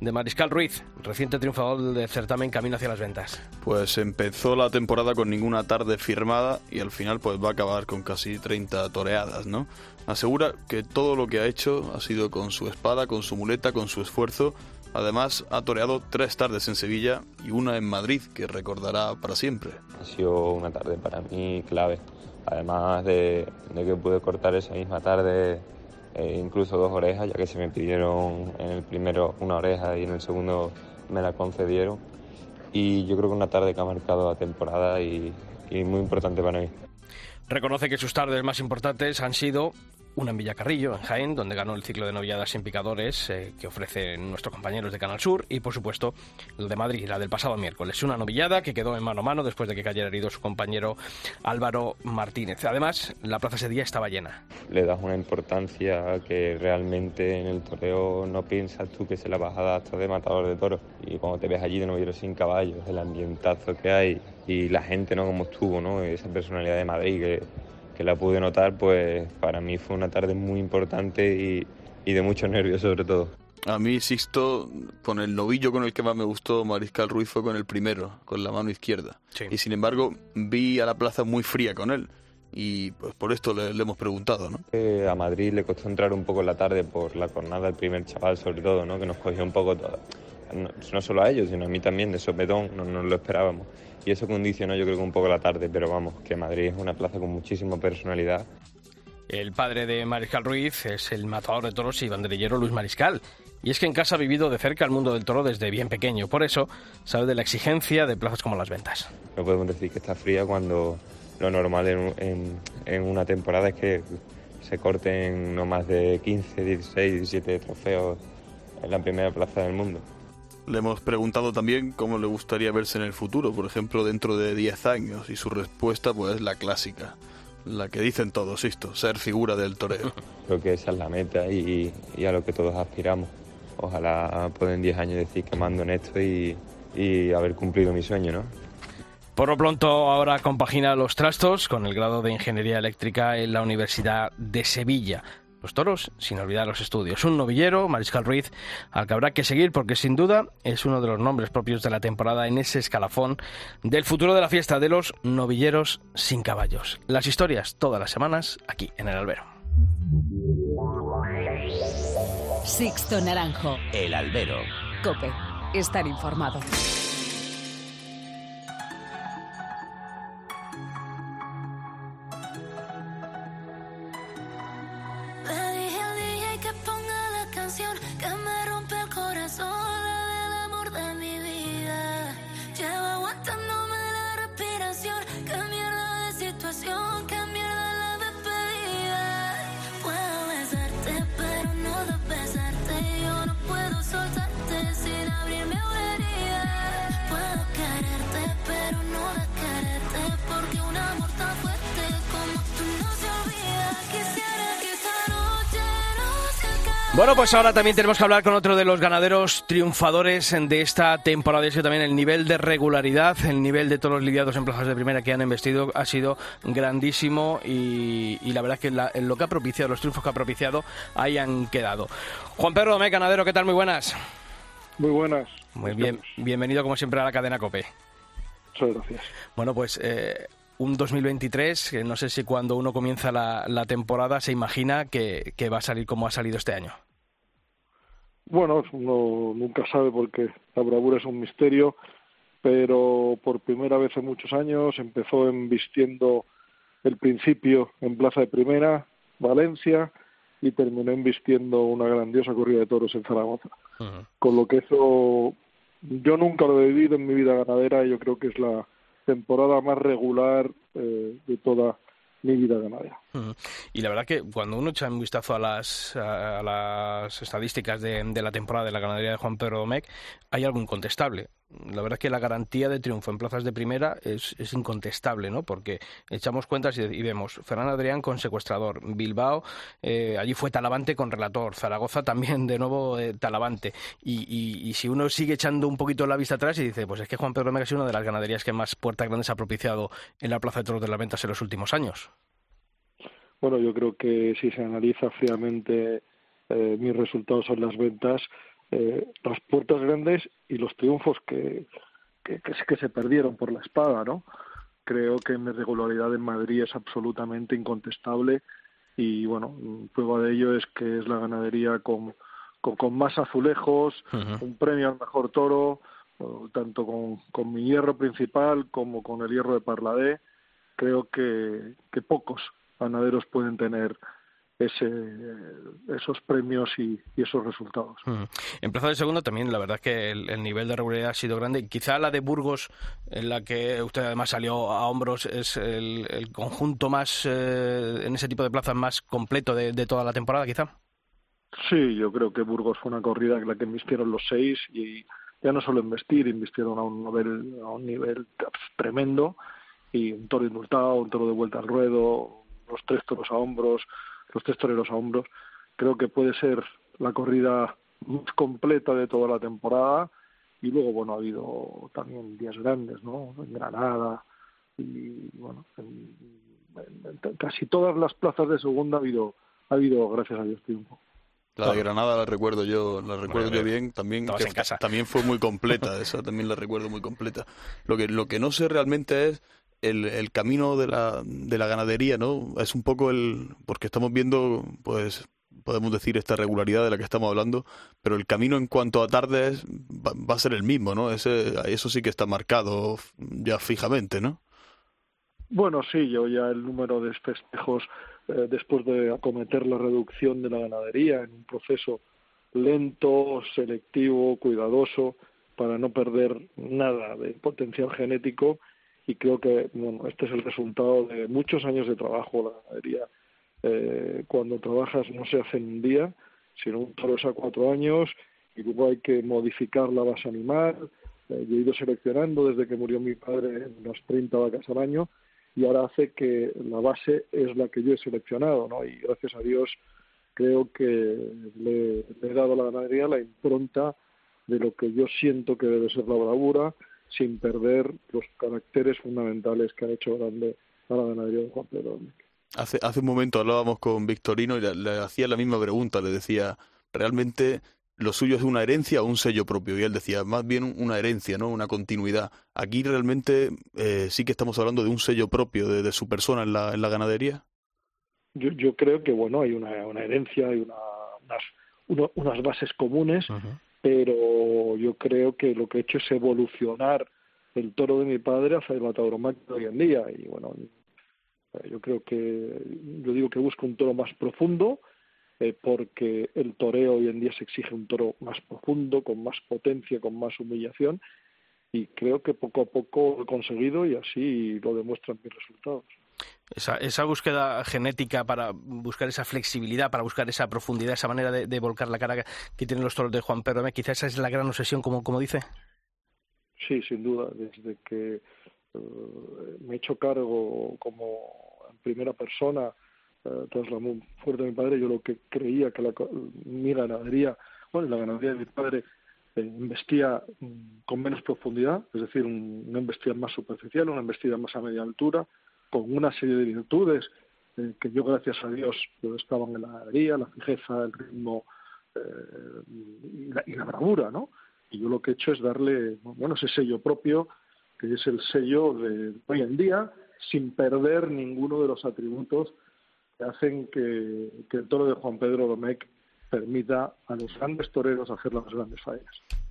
de Mariscal Ruiz, reciente triunfador del certamen Camino hacia las Ventas. Pues empezó la temporada con ninguna tarde firmada y al final pues va a acabar con casi 30 toreadas, ¿no? Asegura que todo lo que ha hecho ha sido con su espada, con su muleta, con su esfuerzo Además, ha toreado tres tardes en Sevilla y una en Madrid, que recordará para siempre. Ha sido una tarde para mí clave. Además de, que pude cortar esa misma tarde eh, incluso dos orejas, ya que se me pidieron en el primero una oreja y en el segundo me la concedieron. Y yo creo que una tarde que ha marcado la temporada y muy importante para mí. Reconoce que sus tardes más importantes han sido una en Villacarrillo, en Jaén, donde ganó el ciclo de novilladas sin picadores eh, que ofrecen nuestros compañeros de Canal Sur, y por supuesto la de Madrid, la del pasado miércoles. Una novillada que quedó en mano a mano después de que cayera herido su compañero Álvaro Martínez. Además, la plaza ese día estaba llena. Le das una importancia que realmente en el toreo no piensas tú que se la vas a dar hasta de matador de toros. Y cuando te ves allí de novillero sin caballos, el ambientazo que hay y la gente, ¿no? Como estuvo, ¿no? Esa personalidad de Madrid que que la pude notar, pues para mí fue una tarde muy importante y, y de mucho nervios sobre todo. A mí, Sixto, con el novillo con el que más me gustó Mariscal Ruiz fue con el primero, con la mano izquierda. Y sin embargo, vi a la plaza muy fría con él. Y pues por esto le, hemos preguntado, ¿no? a Madrid le costó entrar un poco en la tarde por la jornada del primer chaval, sobre todo, ¿no? Que nos cogió un poco, no, no, solo a ellos, sino a mí también, de sopetón, no nos lo esperábamos y eso condicionó yo creo que un poco la tarde, pero vamos, que Madrid es una plaza con muchísima personalidad. El padre de Mariscal Ruiz es el matador de toros y banderillero Luis Mariscal. Y es que en casa ha vivido de cerca el mundo del toro desde bien pequeño. Por eso sabe de la exigencia de plazas como las ventas. No podemos decir que está fría cuando lo normal en, en una temporada es que se corten no más de 15, 16, 17 trofeos en la primera plaza del mundo. Le hemos preguntado también cómo le gustaría verse en el futuro, por ejemplo, dentro de 10 años, y su respuesta pues es la clásica, la que dicen todos esto, ser figura del toreo. Creo que esa es la meta y, a lo que todos aspiramos. Ojalá puedan 10 años decir que mando en esto y, y haber cumplido mi sueño, ¿no? Por lo pronto, ahora compagina los trastos con el grado de Ingeniería Eléctrica en la Universidad de Sevilla los toros, sin olvidar los estudios. Un novillero, Mariscal Ruiz, al que habrá que seguir porque sin duda es uno de los nombres propios de la temporada en ese escalafón del futuro de la fiesta de los novilleros sin caballos. Las historias todas las semanas aquí en el albero. Sixto Naranjo. El albero. Cope. Estar informado. Bueno, pues ahora también tenemos que hablar con otro de los ganaderos triunfadores de esta temporada. Y es que también el nivel de regularidad, el nivel de todos los lidiados en plazas de primera que han investido ha sido grandísimo y, la verdad es que lo que ha propiciado, los triunfos que ha propiciado, hayan quedado. Juan Pedro Domé, ganadero, ¿qué tal? Muy buenas. Muy buenas. Muy bien, bienvenido como siempre a la cadena COPE. Muchas gracias. Bueno, pues eh, un 2023, que no sé si cuando uno comienza la, temporada se imagina que va a salir como ha salido este año. Bueno, uno nunca sabe porque la bravura es un misterio, pero por primera vez en muchos años empezó embistiendo el principio en Plaza de Primera, Valencia, y terminó embistiendo una grandiosa corrida de toros en Zaragoza. Con lo que eso yo nunca lo he vivido en mi vida ganadera y yo creo que es la temporada más regular eh, de toda mi vida ganadera. Y la verdad que cuando uno echa un vistazo a las, a las estadísticas de, de, la temporada de la ganadería de Juan Pedro Domecq, hay algo incontestable. La verdad es que la garantía de triunfo en plazas de primera es, es incontestable, ¿no? Porque echamos cuentas y, vemos Fernando Adrián con secuestrador, Bilbao, eh, allí fue Talavante con relator, Zaragoza también de nuevo eh, Talavante. Y, si uno sigue echando un poquito la vista atrás y dice, pues es que Juan Pedro ha sido una de las ganaderías que más puertas grandes ha propiciado en la Plaza de Toros de las Ventas en los últimos años. Bueno, yo creo que si se analiza fríamente eh, mis resultados en las ventas, eh, las puertas grandes y los triunfos que, que, que, se perdieron por la espada, ¿no? Creo que mi regularidad en Madrid es absolutamente incontestable y, bueno, prueba de ello es que es la ganadería con, con, más azulejos, un premio al mejor toro, tanto con, con mi hierro principal como con el hierro de Parladé. Creo que, que pocos ganaderos pueden tener ese, esos premios y, esos resultados. En Plaza de Segundo también, la verdad es que el, nivel de regularidad ha sido grande. Quizá la de Burgos, en la que usted además salió a hombros, es el, conjunto más, eh, en ese tipo de plazas, más completo de, toda la temporada, quizá. Sí, yo creo que Burgos fue una corrida en la que invistieron los seis y ya no solo investir, invistieron a un nivel, a un nivel tremendo y un toro indultado, un toro de vuelta al ruedo, los tres toros a hombros, los tres toreros a hombros. Creo que puede ser la corrida más completa de toda la temporada y luego, bueno, ha habido también días grandes, ¿no? En Granada y, bueno, en, casi todas las plazas de segunda ha habido, ha habido gracias a Dios, triunfo. La de Granada la recuerdo yo, la recuerdo yo bien, también también fue muy completa, esa también la recuerdo muy completa. Lo que lo que no sé realmente es el, el camino de la, de la ganadería, ¿no? Es un poco el... porque estamos viendo, pues, podemos decir esta regularidad de la que estamos hablando, pero el camino en cuanto a tardes va, a ser el mismo, ¿no? Ese, eso sí que está marcado ya fijamente, ¿no? Bueno, sí, yo ya el número de festejos eh, después de acometer la reducción de la ganadería en un proceso lento, selectivo, cuidadoso, para no perder nada de potencial genético y creo que bueno, este es el resultado de muchos años de trabajo. La ganadería, eh, cuando trabajas, no se hace en un día, sino un toro es a cuatro años y luego hay que modificar la base animal. Eh, yo he ido seleccionando desde que murió mi padre unas 30 vacas al año y ahora hace que la base es la que yo he seleccionado, ¿no? Y gracias a Dios creo que le, le he dado a la ganadería la impronta de lo que yo siento que debe ser la bravura, sin perder los caracteres fundamentales que ha hecho grande a la ganadería de Juan Pedro Hace, hace un momento hablábamos con Victorino y le, hacía la misma pregunta, le decía, ¿realmente lo suyo es una herencia o un sello propio? Y él decía, más bien una herencia, ¿no? Una continuidad. Aquí realmente eh, sí que estamos hablando de un sello propio de, su persona en la, en la ganadería. Yo, yo creo que, bueno, hay una, una herencia, hay una, unas, unas bases comunes pero yo creo que lo que he hecho es evolucionar el toro de mi padre hacia el matador de hoy en día. Y bueno yo creo que yo digo que busco un toro más profundo eh, porque el toreo hoy en día se exige un toro más profundo con más potencia con más humillación y creo que poco a poco lo he conseguido y así lo demuestran mis resultados esa, esa, búsqueda genética para buscar esa flexibilidad, para buscar esa profundidad, esa manera de, volcar la cara que tienen los toros de Juan Pedro, quizás esa es la gran obsesión, como, como dice. Sí, sin duda. Desde que eh, me he hecho cargo como en primera persona eh, tras la muerte de mi padre, yo lo que creía que la, mi ganadería, bueno, la ganadería de mi padre eh, investía mm, con menos profundidad, es decir, una embestida más superficial, una embestida más a media altura, con una serie de virtudes eh, que yo, gracias a Dios, estaban en la ganadería, la fijeza, el ritmo y la, y, la, bravura, ¿no? Y yo lo que he hecho es darle, bueno, ese sello propio, que es el sello de hoy en día, sin perder ninguno de los atributos que hacen que, el toro de Juan Pedro Domecq permita a los grandes toreros hacer las grandes fallas.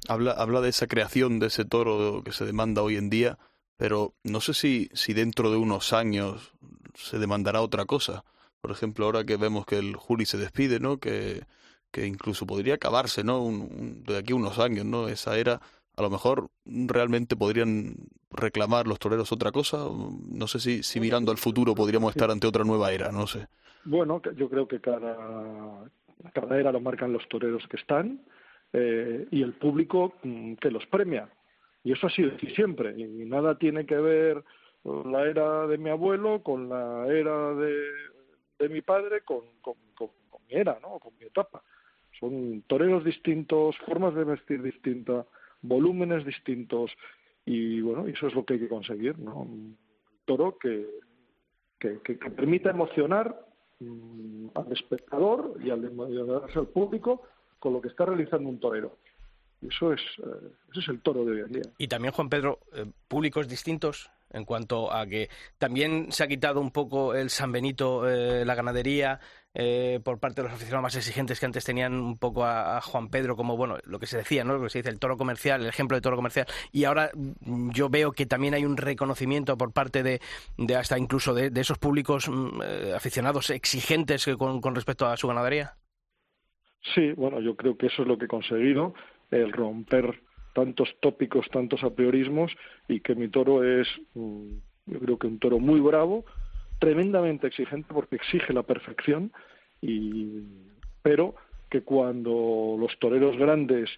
Habla, habla de esa creación de ese toro que se demanda hoy en día, pero no sé si, si dentro de unos años se demandará otra cosa. Por ejemplo, ahora que vemos que el Juli se despide, ¿no? Que, que incluso podría acabarse, ¿no? de aquí a unos años, ¿no? Esa era a lo mejor realmente podrían reclamar los toreros otra cosa. No sé si, si mirando al futuro podríamos estar ante otra nueva era, no sé. Bueno, yo creo que cada, cada era lo marcan los toreros que están eh, y el público mm, que los premia. Y eso ha sido así siempre. Y nada tiene que ver la era de mi abuelo con la era de, mi padre, con, mi era, ¿no? con mi etapa. Son toreros distintos, formas de vestir distintas volúmenes distintos y bueno, eso es lo que hay que conseguir, ¿no? Un toro que, que, permita emocionar mm, al espectador y al, al público con lo que está realizando un torero. Eso es, eh, ese es el toro de hoy en día. Y también, Juan Pedro, eh, públicos distintos en cuanto a que también se ha quitado un poco el San Benito, eh, la ganadería, eh, por parte de los aficionados más exigentes que antes tenían un poco a, Juan Pedro como, bueno, lo que se decía, ¿no? Lo que se dice, el toro comercial, el ejemplo de toro comercial. Y ahora mm, yo veo que también hay un reconocimiento por parte de, de hasta incluso de, esos públicos mm, eh, aficionados exigentes con, con respecto a su ganadería. Sí, bueno, yo creo que eso es lo que he conseguido, el romper tantos tópicos, tantos apriorismos y que mi toro es, mm, yo creo que un toro muy bravo, tremendamente exigente porque exige la perfección, y, pero que cuando los toreros grandes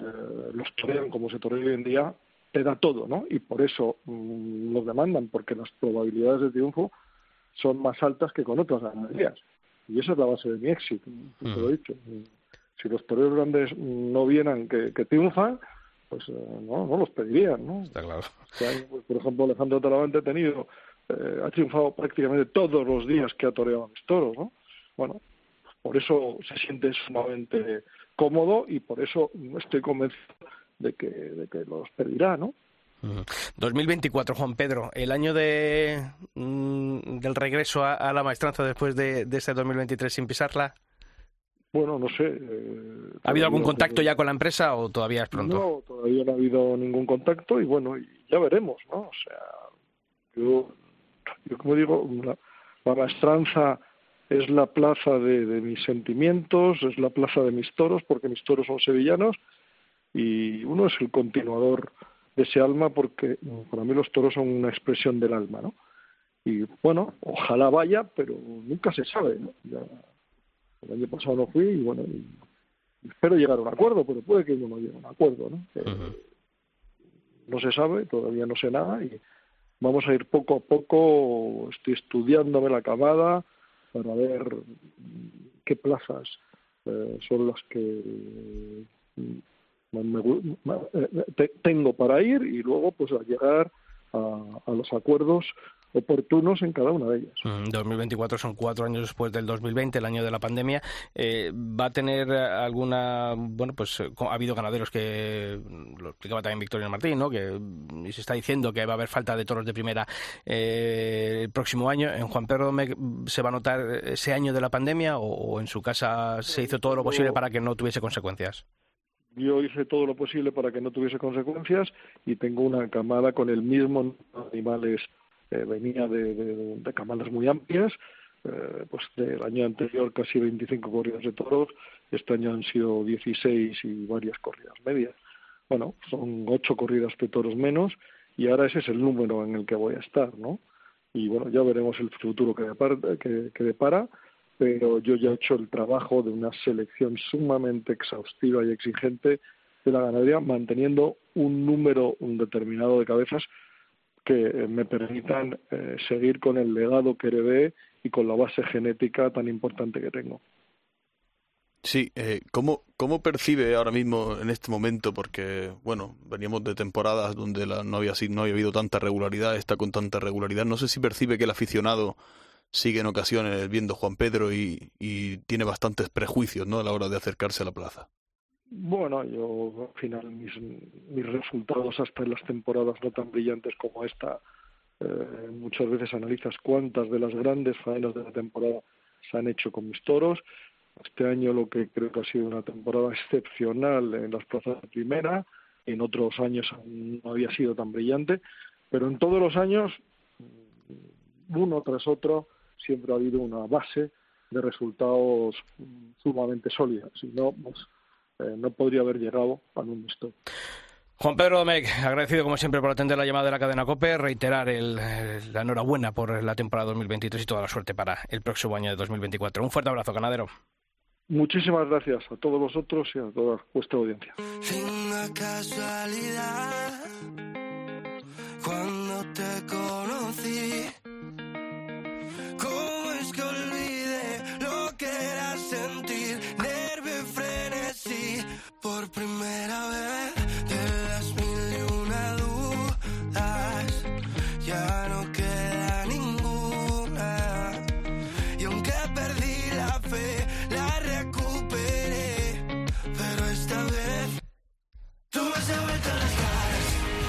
eh, los torean como se torea hoy en día, te da todo, ¿no? Y por eso mm, los demandan, porque las probabilidades de triunfo son más altas que con otras ganaderías. Y esa es la base de mi éxito, te lo he dicho. Si los toreros grandes no vieran que, que triunfan, pues eh, no, no los pedirían, ¿no? Está claro. Pues, por ejemplo, Alejandro Talavante ha tenido, eh, ha triunfado prácticamente todos los días que ha toreado a mis toros, ¿no? Bueno, por eso se siente sumamente cómodo y por eso estoy convencido de que, de que los pedirá, ¿no? 2024, Juan Pedro, el año de, mm, del regreso a, la maestranza después de, de este 2023 sin pisarla. Bueno, no sé. Eh, ¿Ha habido algún contacto ya con la empresa o todavía es pronto? No, todavía no ha habido ningún contacto y bueno, ya veremos, ¿no? O sea, yo, yo como digo, la, maestranza es la plaza de, de, mis sentimientos, es la plaza de mis toros, porque mis toros son sevillanos y uno es el continuador de ese alma porque para mí los toros son una expresión del alma, ¿no? Y bueno, ojalá vaya, pero nunca se sabe, ¿no? Ya, el año pasado no fui y bueno, espero llegar a un acuerdo, pero puede que yo no llegue a un acuerdo, ¿no? Eh, no se sabe, todavía no sé nada y vamos a ir poco a poco, estoy estudiándome la camada para ver qué plazas eh, son las que eh, tengo para ir y luego pues a llegar a los acuerdos oportunos en cada una de ellas. 2024 mm, son cuatro años después del 2020, el año de la pandemia. Eh, ¿Va a tener alguna, bueno, pues eh, ha habido ganaderos que, lo explicaba también Victoria Martín, ¿no? que se está diciendo que va a haber falta de toros de primera eh, el próximo año. ¿En Juan Pedro se va a notar ese año de la pandemia o, en su casa se hizo todo lo posible para que no tuviese consecuencias? yo hice todo lo posible para que no tuviese consecuencias y tengo una camada con el mismo animales venía de, de, camadas muy amplias, eh, pues del año anterior casi 25 corridas de toros, este año han sido 16 y varias corridas medias. Bueno, son ocho corridas de toros menos y ahora ese es el número en el que voy a estar, ¿no? Y bueno, ya veremos el futuro que depara, que, que depara pero yo ya he hecho el trabajo de una selección sumamente exhaustiva y exigente de la ganadería, manteniendo un número determinado de cabezas que me permitan eh, seguir con el legado que heredé y con la base genética tan importante que tengo. Sí, eh, ¿cómo, ¿cómo percibe ahora mismo en este momento? Porque, bueno, veníamos de temporadas donde la, no, había, no había habido tanta regularidad, está con tanta regularidad. No sé si percibe que el aficionado sigue en ocasiones viendo Juan Pedro y, y tiene bastantes prejuicios ¿no? a la hora de acercarse a la plaza. Bueno, yo al final mis, mis resultados hasta en las temporadas no tan brillantes como esta, eh, muchas veces analizas cuántas de las grandes faenas de la temporada se han hecho con mis toros. Este año lo que creo que ha sido una temporada excepcional en las plazas de primera, en otros años no había sido tan brillante, pero en todos los años, uno tras otro, siempre ha habido una base de resultados sumamente sólida. Si no, pues, eh, no podría haber llegado a un stop. Juan Pedro Domecq, agradecido como siempre por atender la llamada de la cadena COPE, reiterar el, la enhorabuena por la temporada 2023 y toda la suerte para el próximo año de 2024. Un fuerte abrazo, ganadero. Muchísimas gracias a todos vosotros y a toda vuestra audiencia. casualidad, cuando te conocí,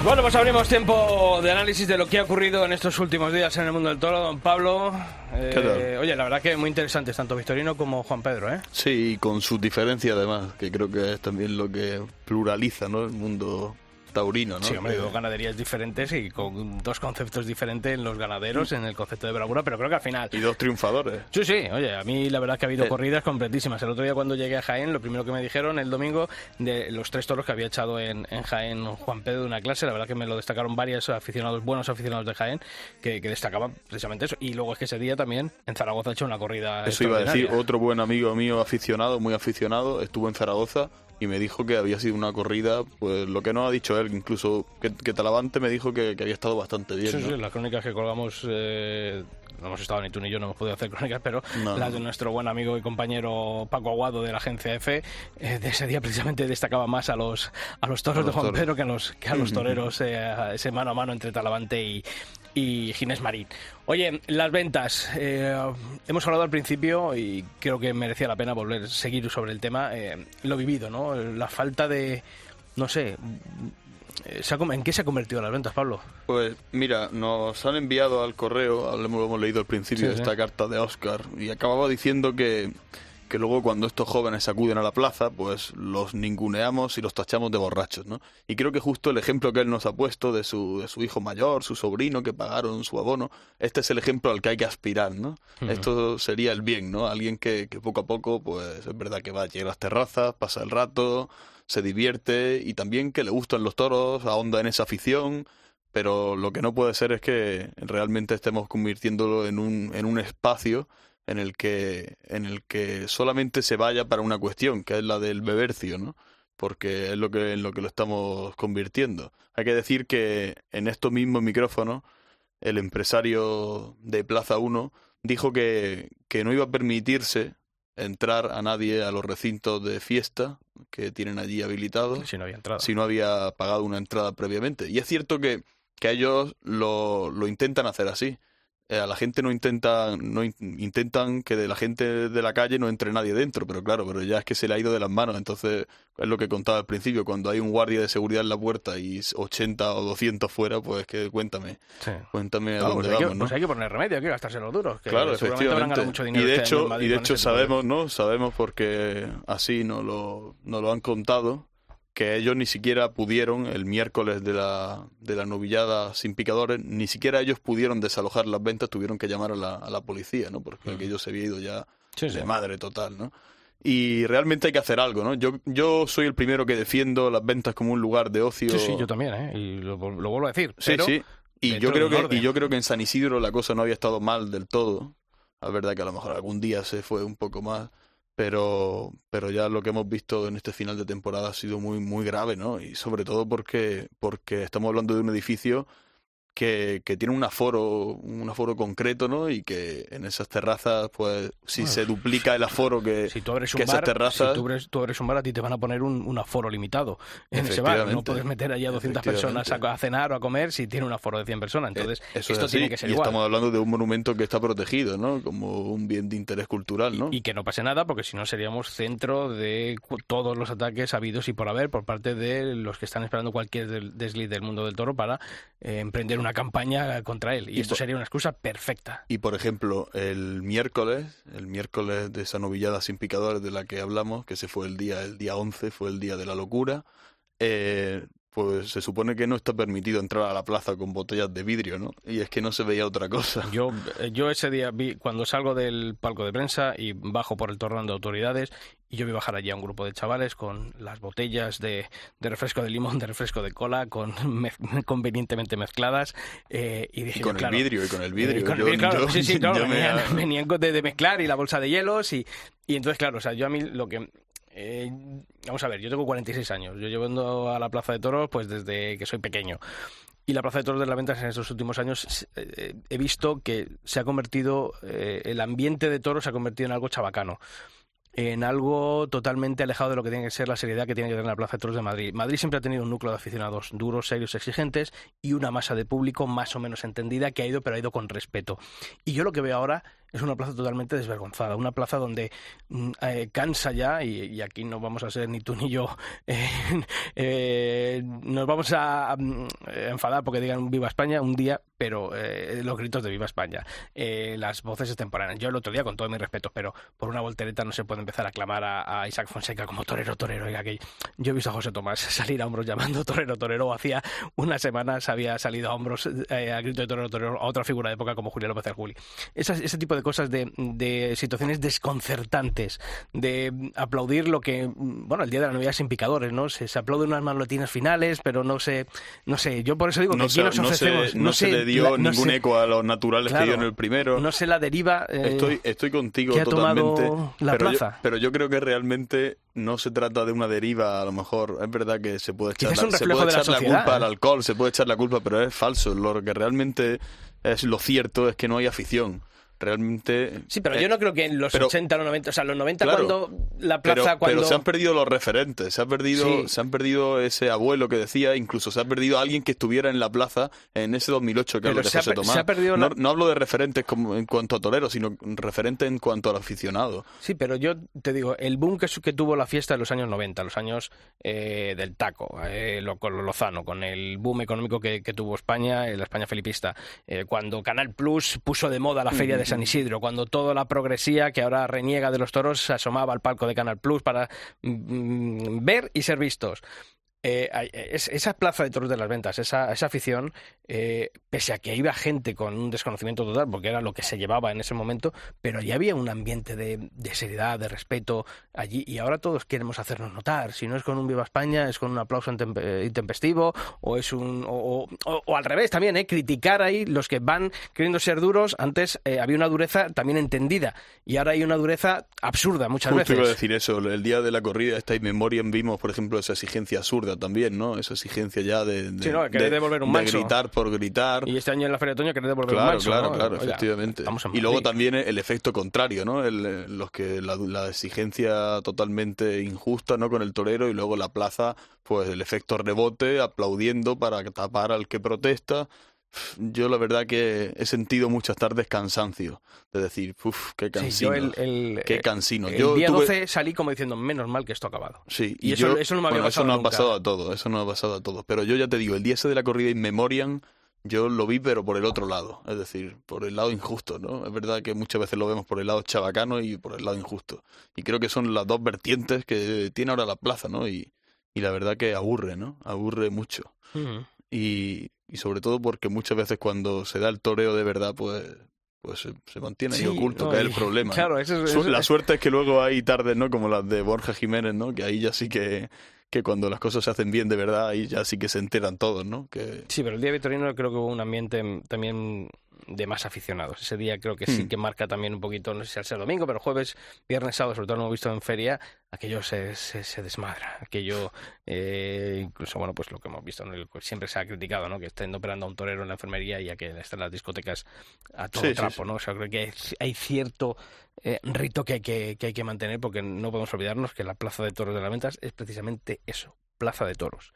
Bueno, pues abrimos tiempo de análisis de lo que ha ocurrido en estos últimos días en el mundo del toro, don Pablo. Eh, ¿Qué tal? Oye, la verdad que muy interesantes, tanto Victorino como Juan Pedro, ¿eh? Sí, y con sus diferencias además, que creo que es también lo que pluraliza ¿no? el mundo taurino. ¿no? Sí, hombre, dos ganaderías diferentes y con dos conceptos diferentes en los ganaderos, en el concepto de bravura, pero creo que al final... Y dos triunfadores. Sí, sí, oye, a mí la verdad que ha habido Eh. corridas completísimas. El otro día cuando llegué a Jaén, lo primero que me dijeron el domingo de los tres toros que había echado en, en Jaén Juan Pedro de una clase, la verdad que me lo destacaron varios aficionados, buenos aficionados de Jaén, que, que destacaban precisamente eso. Y luego es que ese día también en Zaragoza ha hecho una corrida Eso iba a decir, otro buen amigo mío aficionado, muy aficionado, estuvo en Zaragoza y me dijo que había sido una corrida, pues lo que no ha dicho él, incluso que, que Talavante me dijo que, que había estado bastante bien. Sí, ¿no? sí, las crónicas que colgamos, eh, no hemos estado ni tú ni yo, no hemos podido hacer crónicas, pero No, las no. de nuestro buen amigo y compañero Paco Aguado de la agencia EFE, eh, de ese día precisamente destacaba más a los, a los toros A de Juan toros. Pedro que a los, que a los toreros, eh, ese mano a mano entre Talavante y, y Ginés Marín. Oye, las ventas. eh, hemos hablado al principio y creo que merecía la pena volver a seguir sobre el tema. eh, lo vivido, ¿no? La falta de, no sé, eh, ¿en qué se ha convertido las ventas, Pablo? Pues mira, nos han enviado al correo, lo hemos, leído al principio, Sí, sí. esta carta de Oscar, y acababa diciendo que, que luego cuando estos jóvenes acuden a la plaza, pues los ninguneamos y los tachamos de borrachos, ¿no? Y creo que justo el ejemplo que él nos ha puesto de su, de su hijo mayor, su sobrino, que pagaron su abono, este es el ejemplo al que hay que aspirar, ¿no? Esto sería el bien, ¿no? Alguien que, que poco a poco, pues es verdad que va a llegar a las terrazas, pasa el rato, se divierte y también que le gustan los toros, ahonda en esa afición, pero lo que no puede ser es que realmente estemos convirtiéndolo en un, en un espacio en el que en el que solamente se vaya para una cuestión, que es la del bebercio, ¿no? Porque es lo que en lo que lo estamos convirtiendo. Hay que decir que en estos mismos micrófonos el empresario de Plaza 1 dijo que, que no iba a permitirse entrar a nadie a los recintos de fiesta que tienen allí habilitados Si no había entrada. si no había pagado una entrada previamente. Y es cierto que, que ellos lo, lo intentan hacer así. Eh, a la gente no intenta, no in- intentan que de la gente de la calle no entre nadie dentro, pero claro, pero ya es que se le ha ido de las manos. Entonces, es lo que contaba al principio, cuando hay un guardia de seguridad en la puerta y 80 o 200 fuera, pues que cuéntame, Sí. cuéntame a No, dónde pues, hay que, vamos, ¿no? pues hay que poner remedio, hay que gastarse los duros. Que Claro, seguramente habrán ganado efectivamente. mucho dinero y de este año en hecho, y de hecho este de- sabemos, ¿no? Sabemos porque así nos lo, nos lo han contado, que ellos ni siquiera pudieron, el miércoles de la, de la novillada sin picadores, ni siquiera ellos pudieron desalojar las ventas, tuvieron que llamar a la, a la policía, ¿no? Porque aquello se había ido ya Sí, sí. de madre total, ¿no? Y realmente hay que hacer algo, ¿no? Yo, yo soy el primero que defiendo las ventas como un lugar de ocio. Sí, sí, yo también, ¿eh? Y lo, lo vuelvo a decir. Sí, pero sí. Y yo, creo que, y yo creo que en San Isidro la cosa no había estado mal del todo. Es verdad que a lo mejor algún día se fue un poco más, pero, pero ya lo que hemos visto en este final de temporada ha sido muy, muy grave, ¿no? Y sobre todo porque, porque estamos hablando de un edificio que, que tiene un aforo, un aforo concreto, ¿no? Y que en esas terrazas, pues, si se duplica el aforo que, Si tú abres un que esas bar, terrazas... si tú abres, tú abres un bar, a ti te van a poner un, un aforo limitado en ese bar. No puedes meter allí a 200 personas a, a cenar o a comer si tiene un aforo de 100 personas. Entonces, Eh, eso esto es tiene que ser y igual. estamos hablando de un monumento que está protegido, ¿no? Como un bien de interés cultural, ¿no? Y que no pase nada, porque si no seríamos centro de todos los ataques habidos y por haber por parte de los que están esperando cualquier desliz del mundo del toro para eh, emprender una campaña contra él. Y, Y esto por- sería una excusa perfecta. Y por ejemplo, el miércoles, el miércoles de esa novillada sin picadores de la que hablamos, que se fue el día, el día 11, fue el día de la locura, eh, pues se supone que no está permitido entrar a la plaza con botellas de vidrio, ¿no? Y es que no se veía otra cosa. Yo, eh, yo ese día vi, cuando salgo del palco de prensa y bajo por el torrón de autoridades, y yo vi bajar allí a un grupo de chavales con las botellas de, de refresco de limón, de refresco de cola, con mez- convenientemente mezcladas, eh, y dije Y yo, con el claro, vidrio, y con el vidrio. Eh, con el Yo- vidrio, claro, yo- sí, sí, claro, me- venían, de mezclar y la bolsa de hielos y, y entonces, claro, o sea, yo a mí lo que... eh, vamos a ver, yo tengo 46 años, yo llevo a la Plaza de Toros pues desde que soy pequeño. Y la Plaza de Toros de las Ventas en estos últimos años eh, he visto que se ha convertido, eh, el ambiente de toros se ha convertido en algo chabacano en algo totalmente alejado de lo que tiene que ser la seriedad que tiene que tener la Plaza de Toros de Madrid. Madrid siempre ha tenido un núcleo de aficionados duros, serios, exigentes y una masa de público más o menos entendida que ha ido, pero ha ido con respeto. Y yo lo que veo ahora es una plaza totalmente desvergonzada, una plaza donde mm, eh, cansa ya, y, aquí no vamos a ser ni tú ni yo, eh, eh, nos vamos a mm, enfadar porque digan Viva España un día, pero eh, los gritos de Viva España, eh, las voces extemporáneas. Yo el otro día, con todos mis respetos, pero por una voltereta no se puede empezar a clamar a, a Isaac Fonseca como torero, torero. Oiga, que yo he visto a José Tomás salir a hombros llamando torero, torero. Hacía unas semanas había salido a hombros eh, a grito de torero, torero a otra figura de época como Julián López Juli. Esas, ese tipo de cosas, de, de situaciones desconcertantes, de aplaudir lo que, bueno, el día de la Navidad sin picadores, ¿no? Se, se aplauden unas manoletinas finales, pero no sé, no sé, yo por eso digo que no, aquí se, nos no se- no se dio la- no ningún sé- eco a los naturales Claro, que dio en el primero. No sé la deriva. eh, Estoy, estoy contigo que ha tomado totalmente. la pero, plaza. Yo, pero yo creo que realmente no se trata de una deriva, a lo mejor. Es verdad que se puede echar, la, se puede de la echar la sociedad, culpa ¿eh? al alcohol, se puede echar la culpa, pero es falso. Lo que realmente es lo cierto es que no hay afición. Realmente. Sí, pero eh, yo no creo que en los pero- 80, los 90, o sea, los 90 Claro. cuando la Pero, plaza, cuando... pero se han perdido los referentes, se ha perdido, Sí. se han perdido ese abuelo que decía, incluso se ha perdido alguien que estuviera en la plaza en ese 2008 que hablo de José Tomás. se ha perdido no, la- no hablo de referentes como en cuanto a toreros, sino referentes en cuanto al aficionado. Sí, pero yo te digo, el boom que, que tuvo la fiesta en los años 90, los años eh, del taco, eh, lo, con lo Lozano, con el boom económico que, que tuvo España, eh, la España felipista, eh, cuando Canal Plus puso de moda la feria de San Isidro, cuando toda la progresía que ahora reniega de los toros se asomaba al palco de Canal Plus para mm, ver y ser vistos. Eh, es- esa plaza de toros de las ventas, esa, esa afición, eh, pese a que iba gente con un desconocimiento total, porque era lo que se llevaba en ese momento, pero allí había un ambiente de, de seriedad, de respeto allí, y ahora todos queremos hacernos notar. Si no es con un Viva España, es con un aplauso eh, intempestivo, o es un. O, o- o al revés también, ¿eh? criticar ahí los que van queriendo ser duros. Antes eh, había una dureza también entendida, y ahora hay una dureza absurda muchas Justo iba a veces. decir eso, el día de la corrida esta in memoriam vimos, por ejemplo, esa exigencia absurda también, ¿no? Esa exigencia ya de, de, Sí, no, querer de- devolver un de gritar por gritar. Y este año en la Feria de Otoño querer devolver un manso, claro, ¿no? claro, Oiga, efectivamente. Y luego también el efecto contrario, ¿no? El, los que la, la exigencia totalmente injusta, ¿no? Con el torero y luego la plaza, pues el efecto rebote, aplaudiendo para tapar al que protesta. Yo la verdad que he sentido muchas tardes cansancio de decir, uff, qué Sí, cansino, yo el, el- qué eh, cansino. el Yo día tuve- 12 salí como diciendo, menos mal que esto ha acabado. Sí, Y y, eso- yo- eso no me había bueno, pasado Eso no nunca. ha pasado a todos, eso no ha pasado a todos. Pero yo ya te digo, el día ese de la corrida in memoriam, yo lo vi, pero por el otro lado. Es decir, por el lado injusto, ¿no? Es verdad que muchas veces lo vemos por el lado chabacano y por el lado injusto. Y creo que son las dos vertientes que tiene ahora la plaza, ¿no? Y, y la verdad que aburre, ¿no? Aburre mucho. Y, y sobre todo porque muchas veces cuando se da el toreo de verdad, pues pues se, se mantiene ahí oculto, no, que es el problema. Claro, eso eso- la suerte es que luego hay tardes, ¿no? Como las de Borja Jiménez, ¿no? Que ahí ya sí que, que cuando las cosas se hacen bien de verdad, ahí ya sí que se enteran todos, ¿no? Que Sí, pero el día victorino creo que hubo un ambiente también de más aficionados. Ese día creo que sí Hmm. que marca también un poquito, no sé si al ser domingo, pero jueves, viernes, sábado, sobre todo lo hemos visto en feria, aquello se, se, se desmadra. Aquello, eh, incluso, bueno, pues lo que hemos visto, pues siempre se ha criticado, ¿no? Que estén operando a un torero en la enfermería y a que estén las discotecas a todo Sí, sí, trapo, sí. ¿no? O sea, creo que hay, hay cierto eh, rito que hay que, que hay que mantener porque no podemos olvidarnos que la Plaza de Toros de las Ventas es precisamente eso, Plaza de Toros.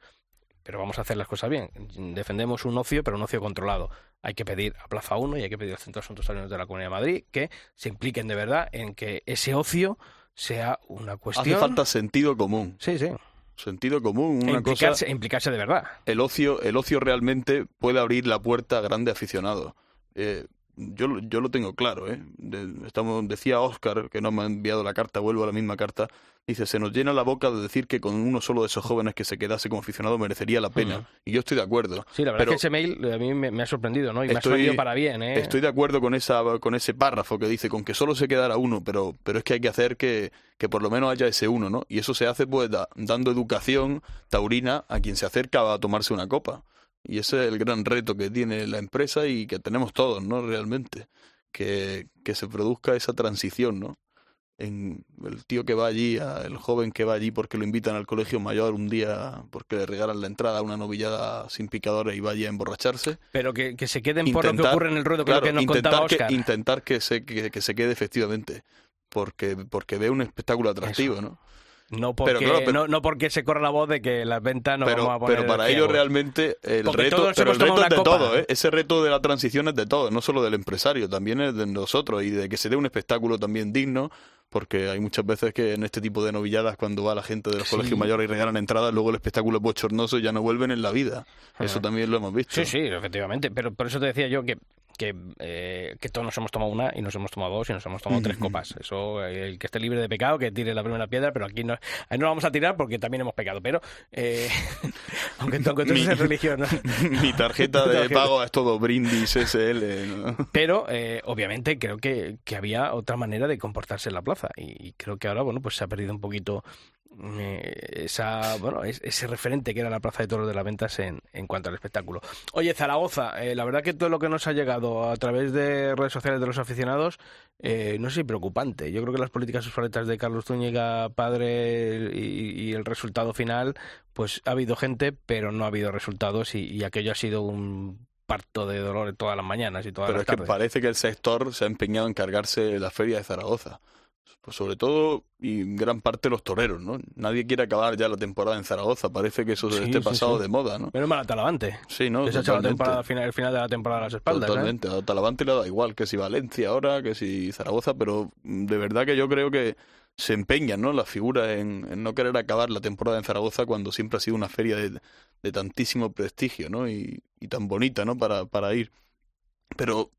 Pero vamos a hacer las cosas bien. Defendemos un ocio, pero un ocio controlado. Hay que pedir a Plaza 1 y hay que pedir al Centro de Asuntos Taurinos de la Comunidad de Madrid que se impliquen de verdad en que ese ocio sea una cuestión... Hace falta sentido común. Sí, sí. Sentido común, una cosa... implicarse, implicarse de verdad. el ocio, el ocio realmente puede abrir la puerta a grandes aficionados. Eh, yo, lo- yo lo tengo claro, ¿eh? Estamos, decía Oscar, que no me ha enviado la carta, vuelvo a la misma carta, dice, se nos llena la boca de decir que con uno solo de esos jóvenes que se quedase como aficionado merecería la pena. Y yo estoy de acuerdo. Sí, la verdad Pero es que ese mail eh, a mí me, me ha sorprendido, ¿no? Y me ha sorprendido para bien, ¿eh? Estoy de acuerdo con esa con ese párrafo que dice con que solo se quedara uno, pero pero es que hay que hacer que, que por lo menos haya ese uno, ¿no? Y eso se hace pues da- dando educación taurina a quien se acerca a tomarse una copa. Y ese es el gran reto que tiene la empresa y que tenemos todos, ¿no? Realmente que, que se produzca esa transición, ¿no? En el tío que va allí, a- el joven que va allí porque lo invitan al colegio mayor un día porque le regalan la entrada a una novillada sin picadores y vaya a emborracharse Pero que, que se queden por lo que ocurre en el ruedo, Claro, que nos intentar contaba que, intentar que se, que, que se quede efectivamente. Porque, porque ve un espectáculo atractivo, Eso. ¿no? No porque, Pero claro, pero- no, no porque se corra la voz de que las ventas no pero, vamos a poner pero para el ellos realmente el Porque reto, pero el reto es de copa. todo, ¿eh? Ese reto de la transición es de todo, no solo del empresario, también es de nosotros y de que se dé un espectáculo también digno, porque hay muchas veces que en este tipo de novilladas cuando va la gente de los Sí. colegios mayores y regalan entradas, luego el espectáculo es bochornoso y ya no vuelven en la vida. Eso Ah. también lo hemos visto. Sí, sí, efectivamente. Pero por eso te decía yo que, que, eh, que todos nos hemos tomado una y nos hemos tomado dos y nos hemos tomado tres copas. Eso, el que esté libre de pecado, que tire la primera piedra, pero aquí no, ahí no la vamos a tirar porque también hemos pecado. Pero, eh, aunque, aunque tú Mi- seas religión, ¿no? Mi tarjeta de Tarjeta. pago es todo brindis SL. ¿no? Pero, eh, obviamente, creo que, que había otra manera de comportarse en la plaza. Y, y creo que ahora, bueno, pues se ha perdido un poquito esa, bueno, es- ese referente que era la Plaza de Toros de las Ventas en, en cuanto al espectáculo. Oye, Zaragoza, eh, la verdad que todo lo que nos ha llegado a través de redes sociales de los aficionados, eh, no sé preocupante. Yo creo que las políticas obsoletas de Carlos Zúñiga, padre, y, y el resultado final, pues ha habido gente, pero no ha habido resultados y, y aquello ha sido un parto de dolor todas las mañanas y todas Pero las es que parece que el sector se ha empeñado en cargarse la feria de Zaragoza. Pues sobre todo y gran parte los toreros, ¿no? Nadie quiere acabar ya la temporada en Zaragoza. Parece que eso se Sí, esté sí, pasado sí. de moda, ¿no? Menos mal a Talavante. Sí, ¿no? se ha final, el final de la temporada a las espaldas. ¿eh? Totalmente. A Talavante le da igual que si Valencia ahora, que si Zaragoza, pero mm, de verdad que yo creo que se empeñan, ¿no? Las figuras en, en no querer acabar la temporada en Zaragoza cuando siempre ha sido una feria de, de tantísimo prestigio, ¿no? Y, y tan bonita, ¿no? Para, para ir. Pero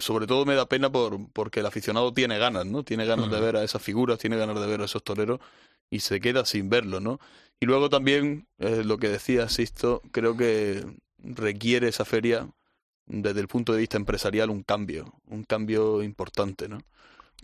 sobre todo me da pena por, porque el aficionado tiene ganas, ¿no? Tiene ganas de ver a esas figuras, tiene ganas de ver a esos toreros y se queda sin verlo, ¿no? Y luego también, eh, lo que decía Sisto, creo que requiere esa feria desde el punto de vista empresarial un cambio, un cambio importante, ¿no?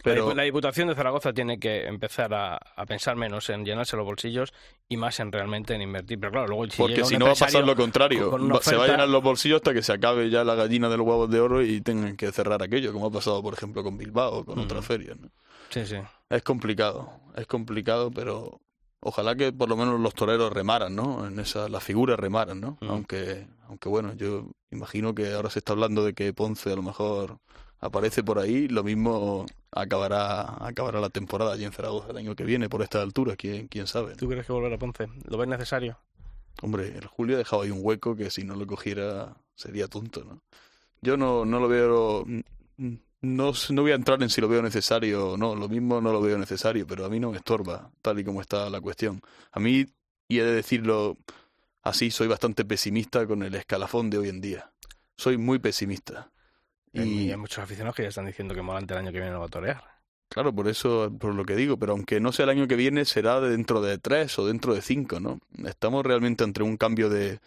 Pero La, Dipu- la Diputación de Zaragoza tiene que empezar a, a pensar menos en llenarse los bolsillos y más en realmente en invertir. Pero claro, luego si porque si no va a pasar lo contrario, se va a llenar los bolsillos hasta que se acabe ya la gallina de los huevos de oro y tengan que cerrar aquello, como ha pasado por ejemplo con Bilbao o con Ujú. otras ferias, ¿no? Sí, sí. Es complicado, es complicado, pero ojalá que por lo menos los toreros remaran, ¿no? En esa, las figuras remaran, ¿no? Mm. Aunque, aunque bueno, yo imagino que ahora se está hablando de que Ponce a lo mejor aparece por ahí, lo mismo acabará, acabará la temporada allí en Zaragoza el año que viene por esta altura, quién, quién sabe. ¿Tú crees que volver a Ponce? ¿Lo ves necesario? Hombre, el Julio ha dejado ahí un hueco que si no lo cogiera sería tonto, ¿no? Yo no, no lo veo... No, no voy a entrar en si lo veo necesario o no, lo mismo no lo veo necesario, pero a mí no me estorba, tal y como está la cuestión. A mí, y he de decirlo así, soy bastante pesimista con el escalafón de hoy en día. Soy muy pesimista. Y hay muchos aficionados que ya están diciendo que Molante el año que viene no va a torear. Claro, por eso, por lo que digo, pero aunque no sea el año que viene, será dentro de tres o dentro de cinco, ¿no? Estamos realmente entre un cambio de,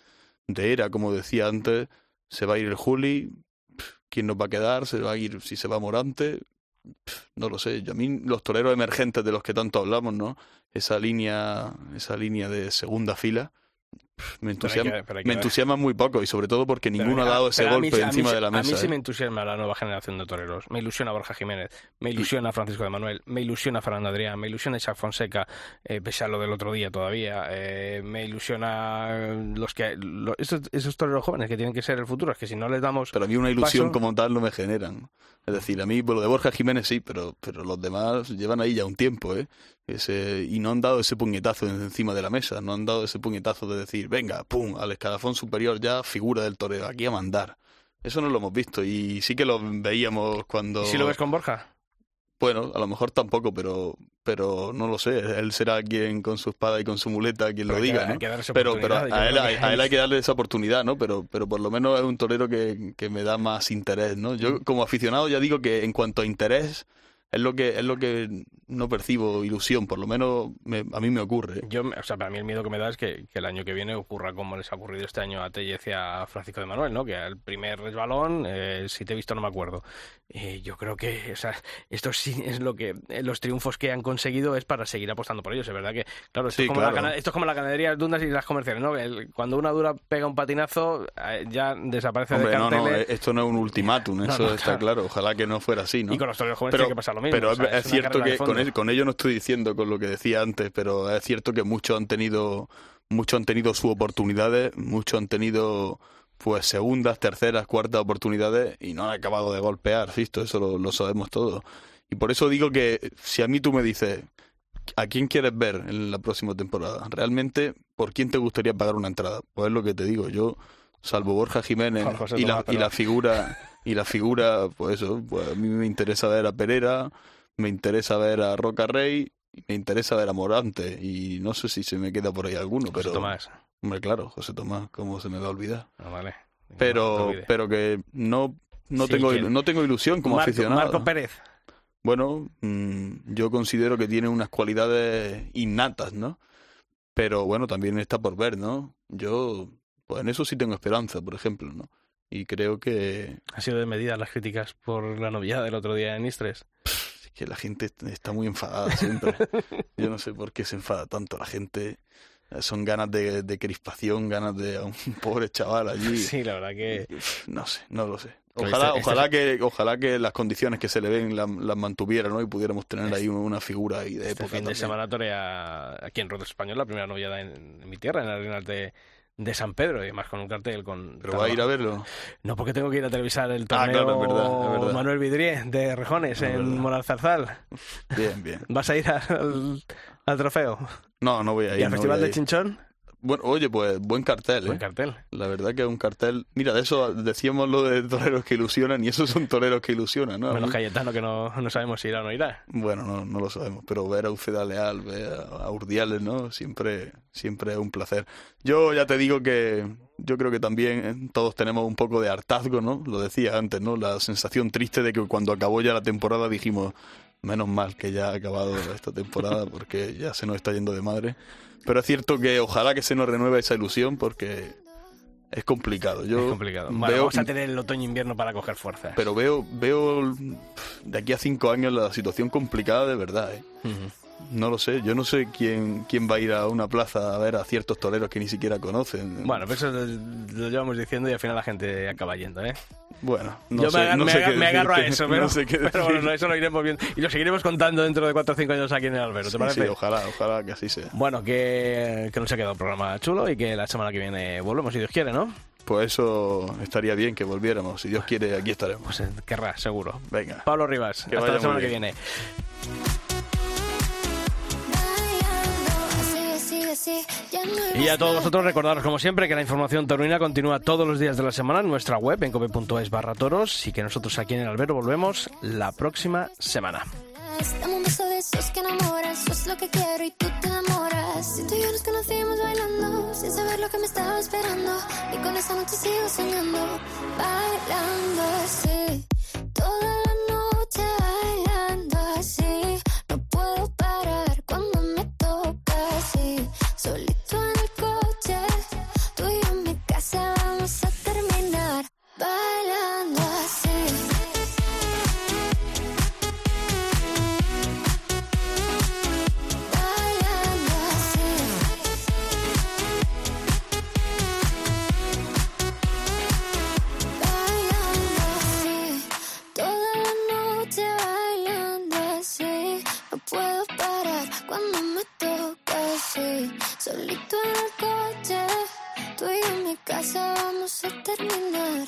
de era, como decía antes, se va a ir el Juli, ¿quién nos va a quedar? ¿Se va a ir si se va Morante? No lo sé, yo a mí los toreros emergentes de los que tanto hablamos, ¿no? Esa línea, esa línea de segunda fila, me Pero hay entusiasma, que- pero hay que me entusiasma muy poco y sobre todo porque ninguno ha dado ese golpe mí encima de la A mí mesa. sí ¿eh? me entusiasma la nueva generación de toreros. Me ilusiona Borja Jiménez, me ilusiona Francisco de Manuel, me ilusiona Fernando Adrián, me ilusiona Isaac Fonseca, eh, pese a lo del otro día todavía. eh, me ilusiona los que esos, esos toreros jóvenes que tienen que ser el futuro. Es que si no les damos. Pero a mí una ilusión paso- como tal no me generan. Es decir, a mí lo de Borja Jiménez sí, pero, pero los demás llevan ahí ya un tiempo, ¿eh? Ese, y no han dado ese puñetazo encima de la mesa, no han dado ese puñetazo de decir, venga, pum, al escalafón superior ya figura del toreo, aquí a mandar. Eso no lo hemos visto y sí que lo veíamos cuando... ¿Y si lo ves con Borja? Bueno, a lo mejor tampoco, pero, pero no lo sé. Él será quien con su espada y con su muleta quien Pero lo hay que- diga, hay ¿no? que esa Pero, pero a, él, creo a, él hay que darle esa oportunidad, ¿no? Pero, pero por lo menos es un torero que, que me da más interés, ¿no? Yo como aficionado ya digo que en cuanto a interés es lo que es lo que no percibo ilusión, por lo menos me- a mí me ocurre. Yo, o sea, para mí el miedo que me da es que, que el año que viene ocurra como les ha ocurrido este año a Tellez y a Francisco de Manuel, ¿no? Que al primer resbalón, eh, si te he visto no me acuerdo. Eh, yo creo que, o sea, esto sí es lo que, eh, los triunfos que han conseguido es para seguir apostando por ellos, es verdad que, claro, esto, Sí, es, como claro. La, esto es como la ganadería de Dundas y las comerciales, ¿no? El- cuando una dura pega un patinazo, eh, ya desaparece Hombre, de no, no, carteles. eh, esto no es un ultimátum, No, eso no, está claro. Ojalá que no fuera así, ¿no? Y con los toreros jóvenes pero, tiene que pasar lo mismo. pero o sea, es, cierto que con, el- con ello no estoy diciendo con lo que decía antes, pero es cierto que muchos han tenido muchos han tenido sus oportunidades, muchos han tenido pues segundas, terceras, cuartas oportunidades y no han acabado de golpear, visto, eso lo, lo sabemos todos. Y por eso digo que si a mí tú me dices ¿a quién quieres ver en la próxima temporada? Realmente, ¿por quién te gustaría pagar una entrada? Pues es lo que te digo, yo salvo Borja Jiménez José y la, y la figura y la figura, pues eso, pues a mí me interesa ver a Pereira, me interesa ver a Roca Rey, me interesa ver a Morante y no sé si se me queda por ahí alguno, José pero Tomás. Hombre, claro, José Tomás, cómo se me va a olvidar. Ah, vale. Pero pero que no no Sí, tengo que- no tengo ilusión como Marco, aficionado. Marco Pérez. Bueno, mm, yo considero que tiene unas cualidades innatas, ¿no? Pero bueno, también está por ver, ¿no? Yo, pues en eso sí tengo esperanza, por ejemplo, ¿no? Y creo que, Ha sido de medida las críticas por la novillada del otro día en Istres. es que la gente está muy enfadada siempre. Yo no sé por qué se enfada tanto la gente. Son ganas de, de crispación, ganas de a un pobre chaval allí. Sí, la verdad que... No sé, no lo sé. Que Ojalá, este- este- ojalá que, ojalá que las condiciones que se le ven las, las mantuviera, ¿no? Y pudiéramos tener ahí una figura ahí de Este época. fin de semana aquí en Rodas Español la primera novillada en, en mi tierra, en Arenas de, de San Pedro, y además con un cartel con... Pero va a ir a verlo. No, porque tengo que ir a televisar el torneo Ah, claro, es verdad, es verdad. Manuel Vidrié de Rejones Es en verdad. Monalzarzal. Bien, bien. ¿Vas a ir al, al trofeo? No, no voy a ir. ¿Y al no Festival de. Chinchón? Bueno, oye, pues buen cartel, Buen ¿eh? cartel. La verdad que es un cartel. Mira, de eso decíamos lo de toreros que ilusionan y esos son toreros que ilusionan, ¿no? Menos Cayetano, que no, no sabemos si irá o no irá. Bueno, no, no lo sabemos, pero ver a Uceda Leal, ver a Urdiales, ¿no? Siempre, siempre es un placer. Yo ya te digo que yo creo que también eh, todos tenemos un poco de hartazgo, ¿no? Lo decía antes, ¿no? La sensación triste de que cuando acabó ya la temporada dijimos, menos mal que ya ha acabado esta temporada porque ya se nos está yendo de madre. Pero es cierto que ojalá que se nos renueve esa ilusión porque es complicado. Yo es complicado. Bueno, veo- vamos a tener el otoño-invierno para coger fuerza. pero veo, veo de aquí a cinco años la situación complicada de verdad, ¿eh? No lo sé, yo no sé quién, quién va a ir a una plaza a ver a ciertos toreros que ni siquiera conocen. Bueno, pues eso lo, lo llevamos diciendo y al final la gente acaba yendo, ¿eh? Bueno, no Yo sé, me, no me sé me agarro a eso, pero, no sé pero bueno, eso lo iremos viendo. Y lo seguiremos contando dentro de 4 o 5 años aquí en el Albero, ¿te Sí, parece? sí, ojalá, ojalá que así sea. Bueno, que, que nos ha quedado un programa chulo y que la semana que viene volvemos, si Dios quiere, ¿no? Pues eso estaría bien que volviéramos. Si Dios quiere, aquí estaremos. Pues eh, querrá, seguro. Venga. Pablo Rivas, Que hasta la semana que viene. Y a todos vosotros recordaros como siempre que la información taurina continúa todos los días de la semana en nuestra web en cope.es barra toros y que nosotros aquí en el albero volvemos la próxima semana. Bailando, así. Toda la noche bailando así. No puedo parar cuando me así solito en el coche. Tú y yo en mi casa vamos a terminar bailando así. Bailando así. Bailando así. Toda la noche bailando así. No puedo parar cuando me toca así. Solito en el coche, tú y yo en mi casa vamos a terminar.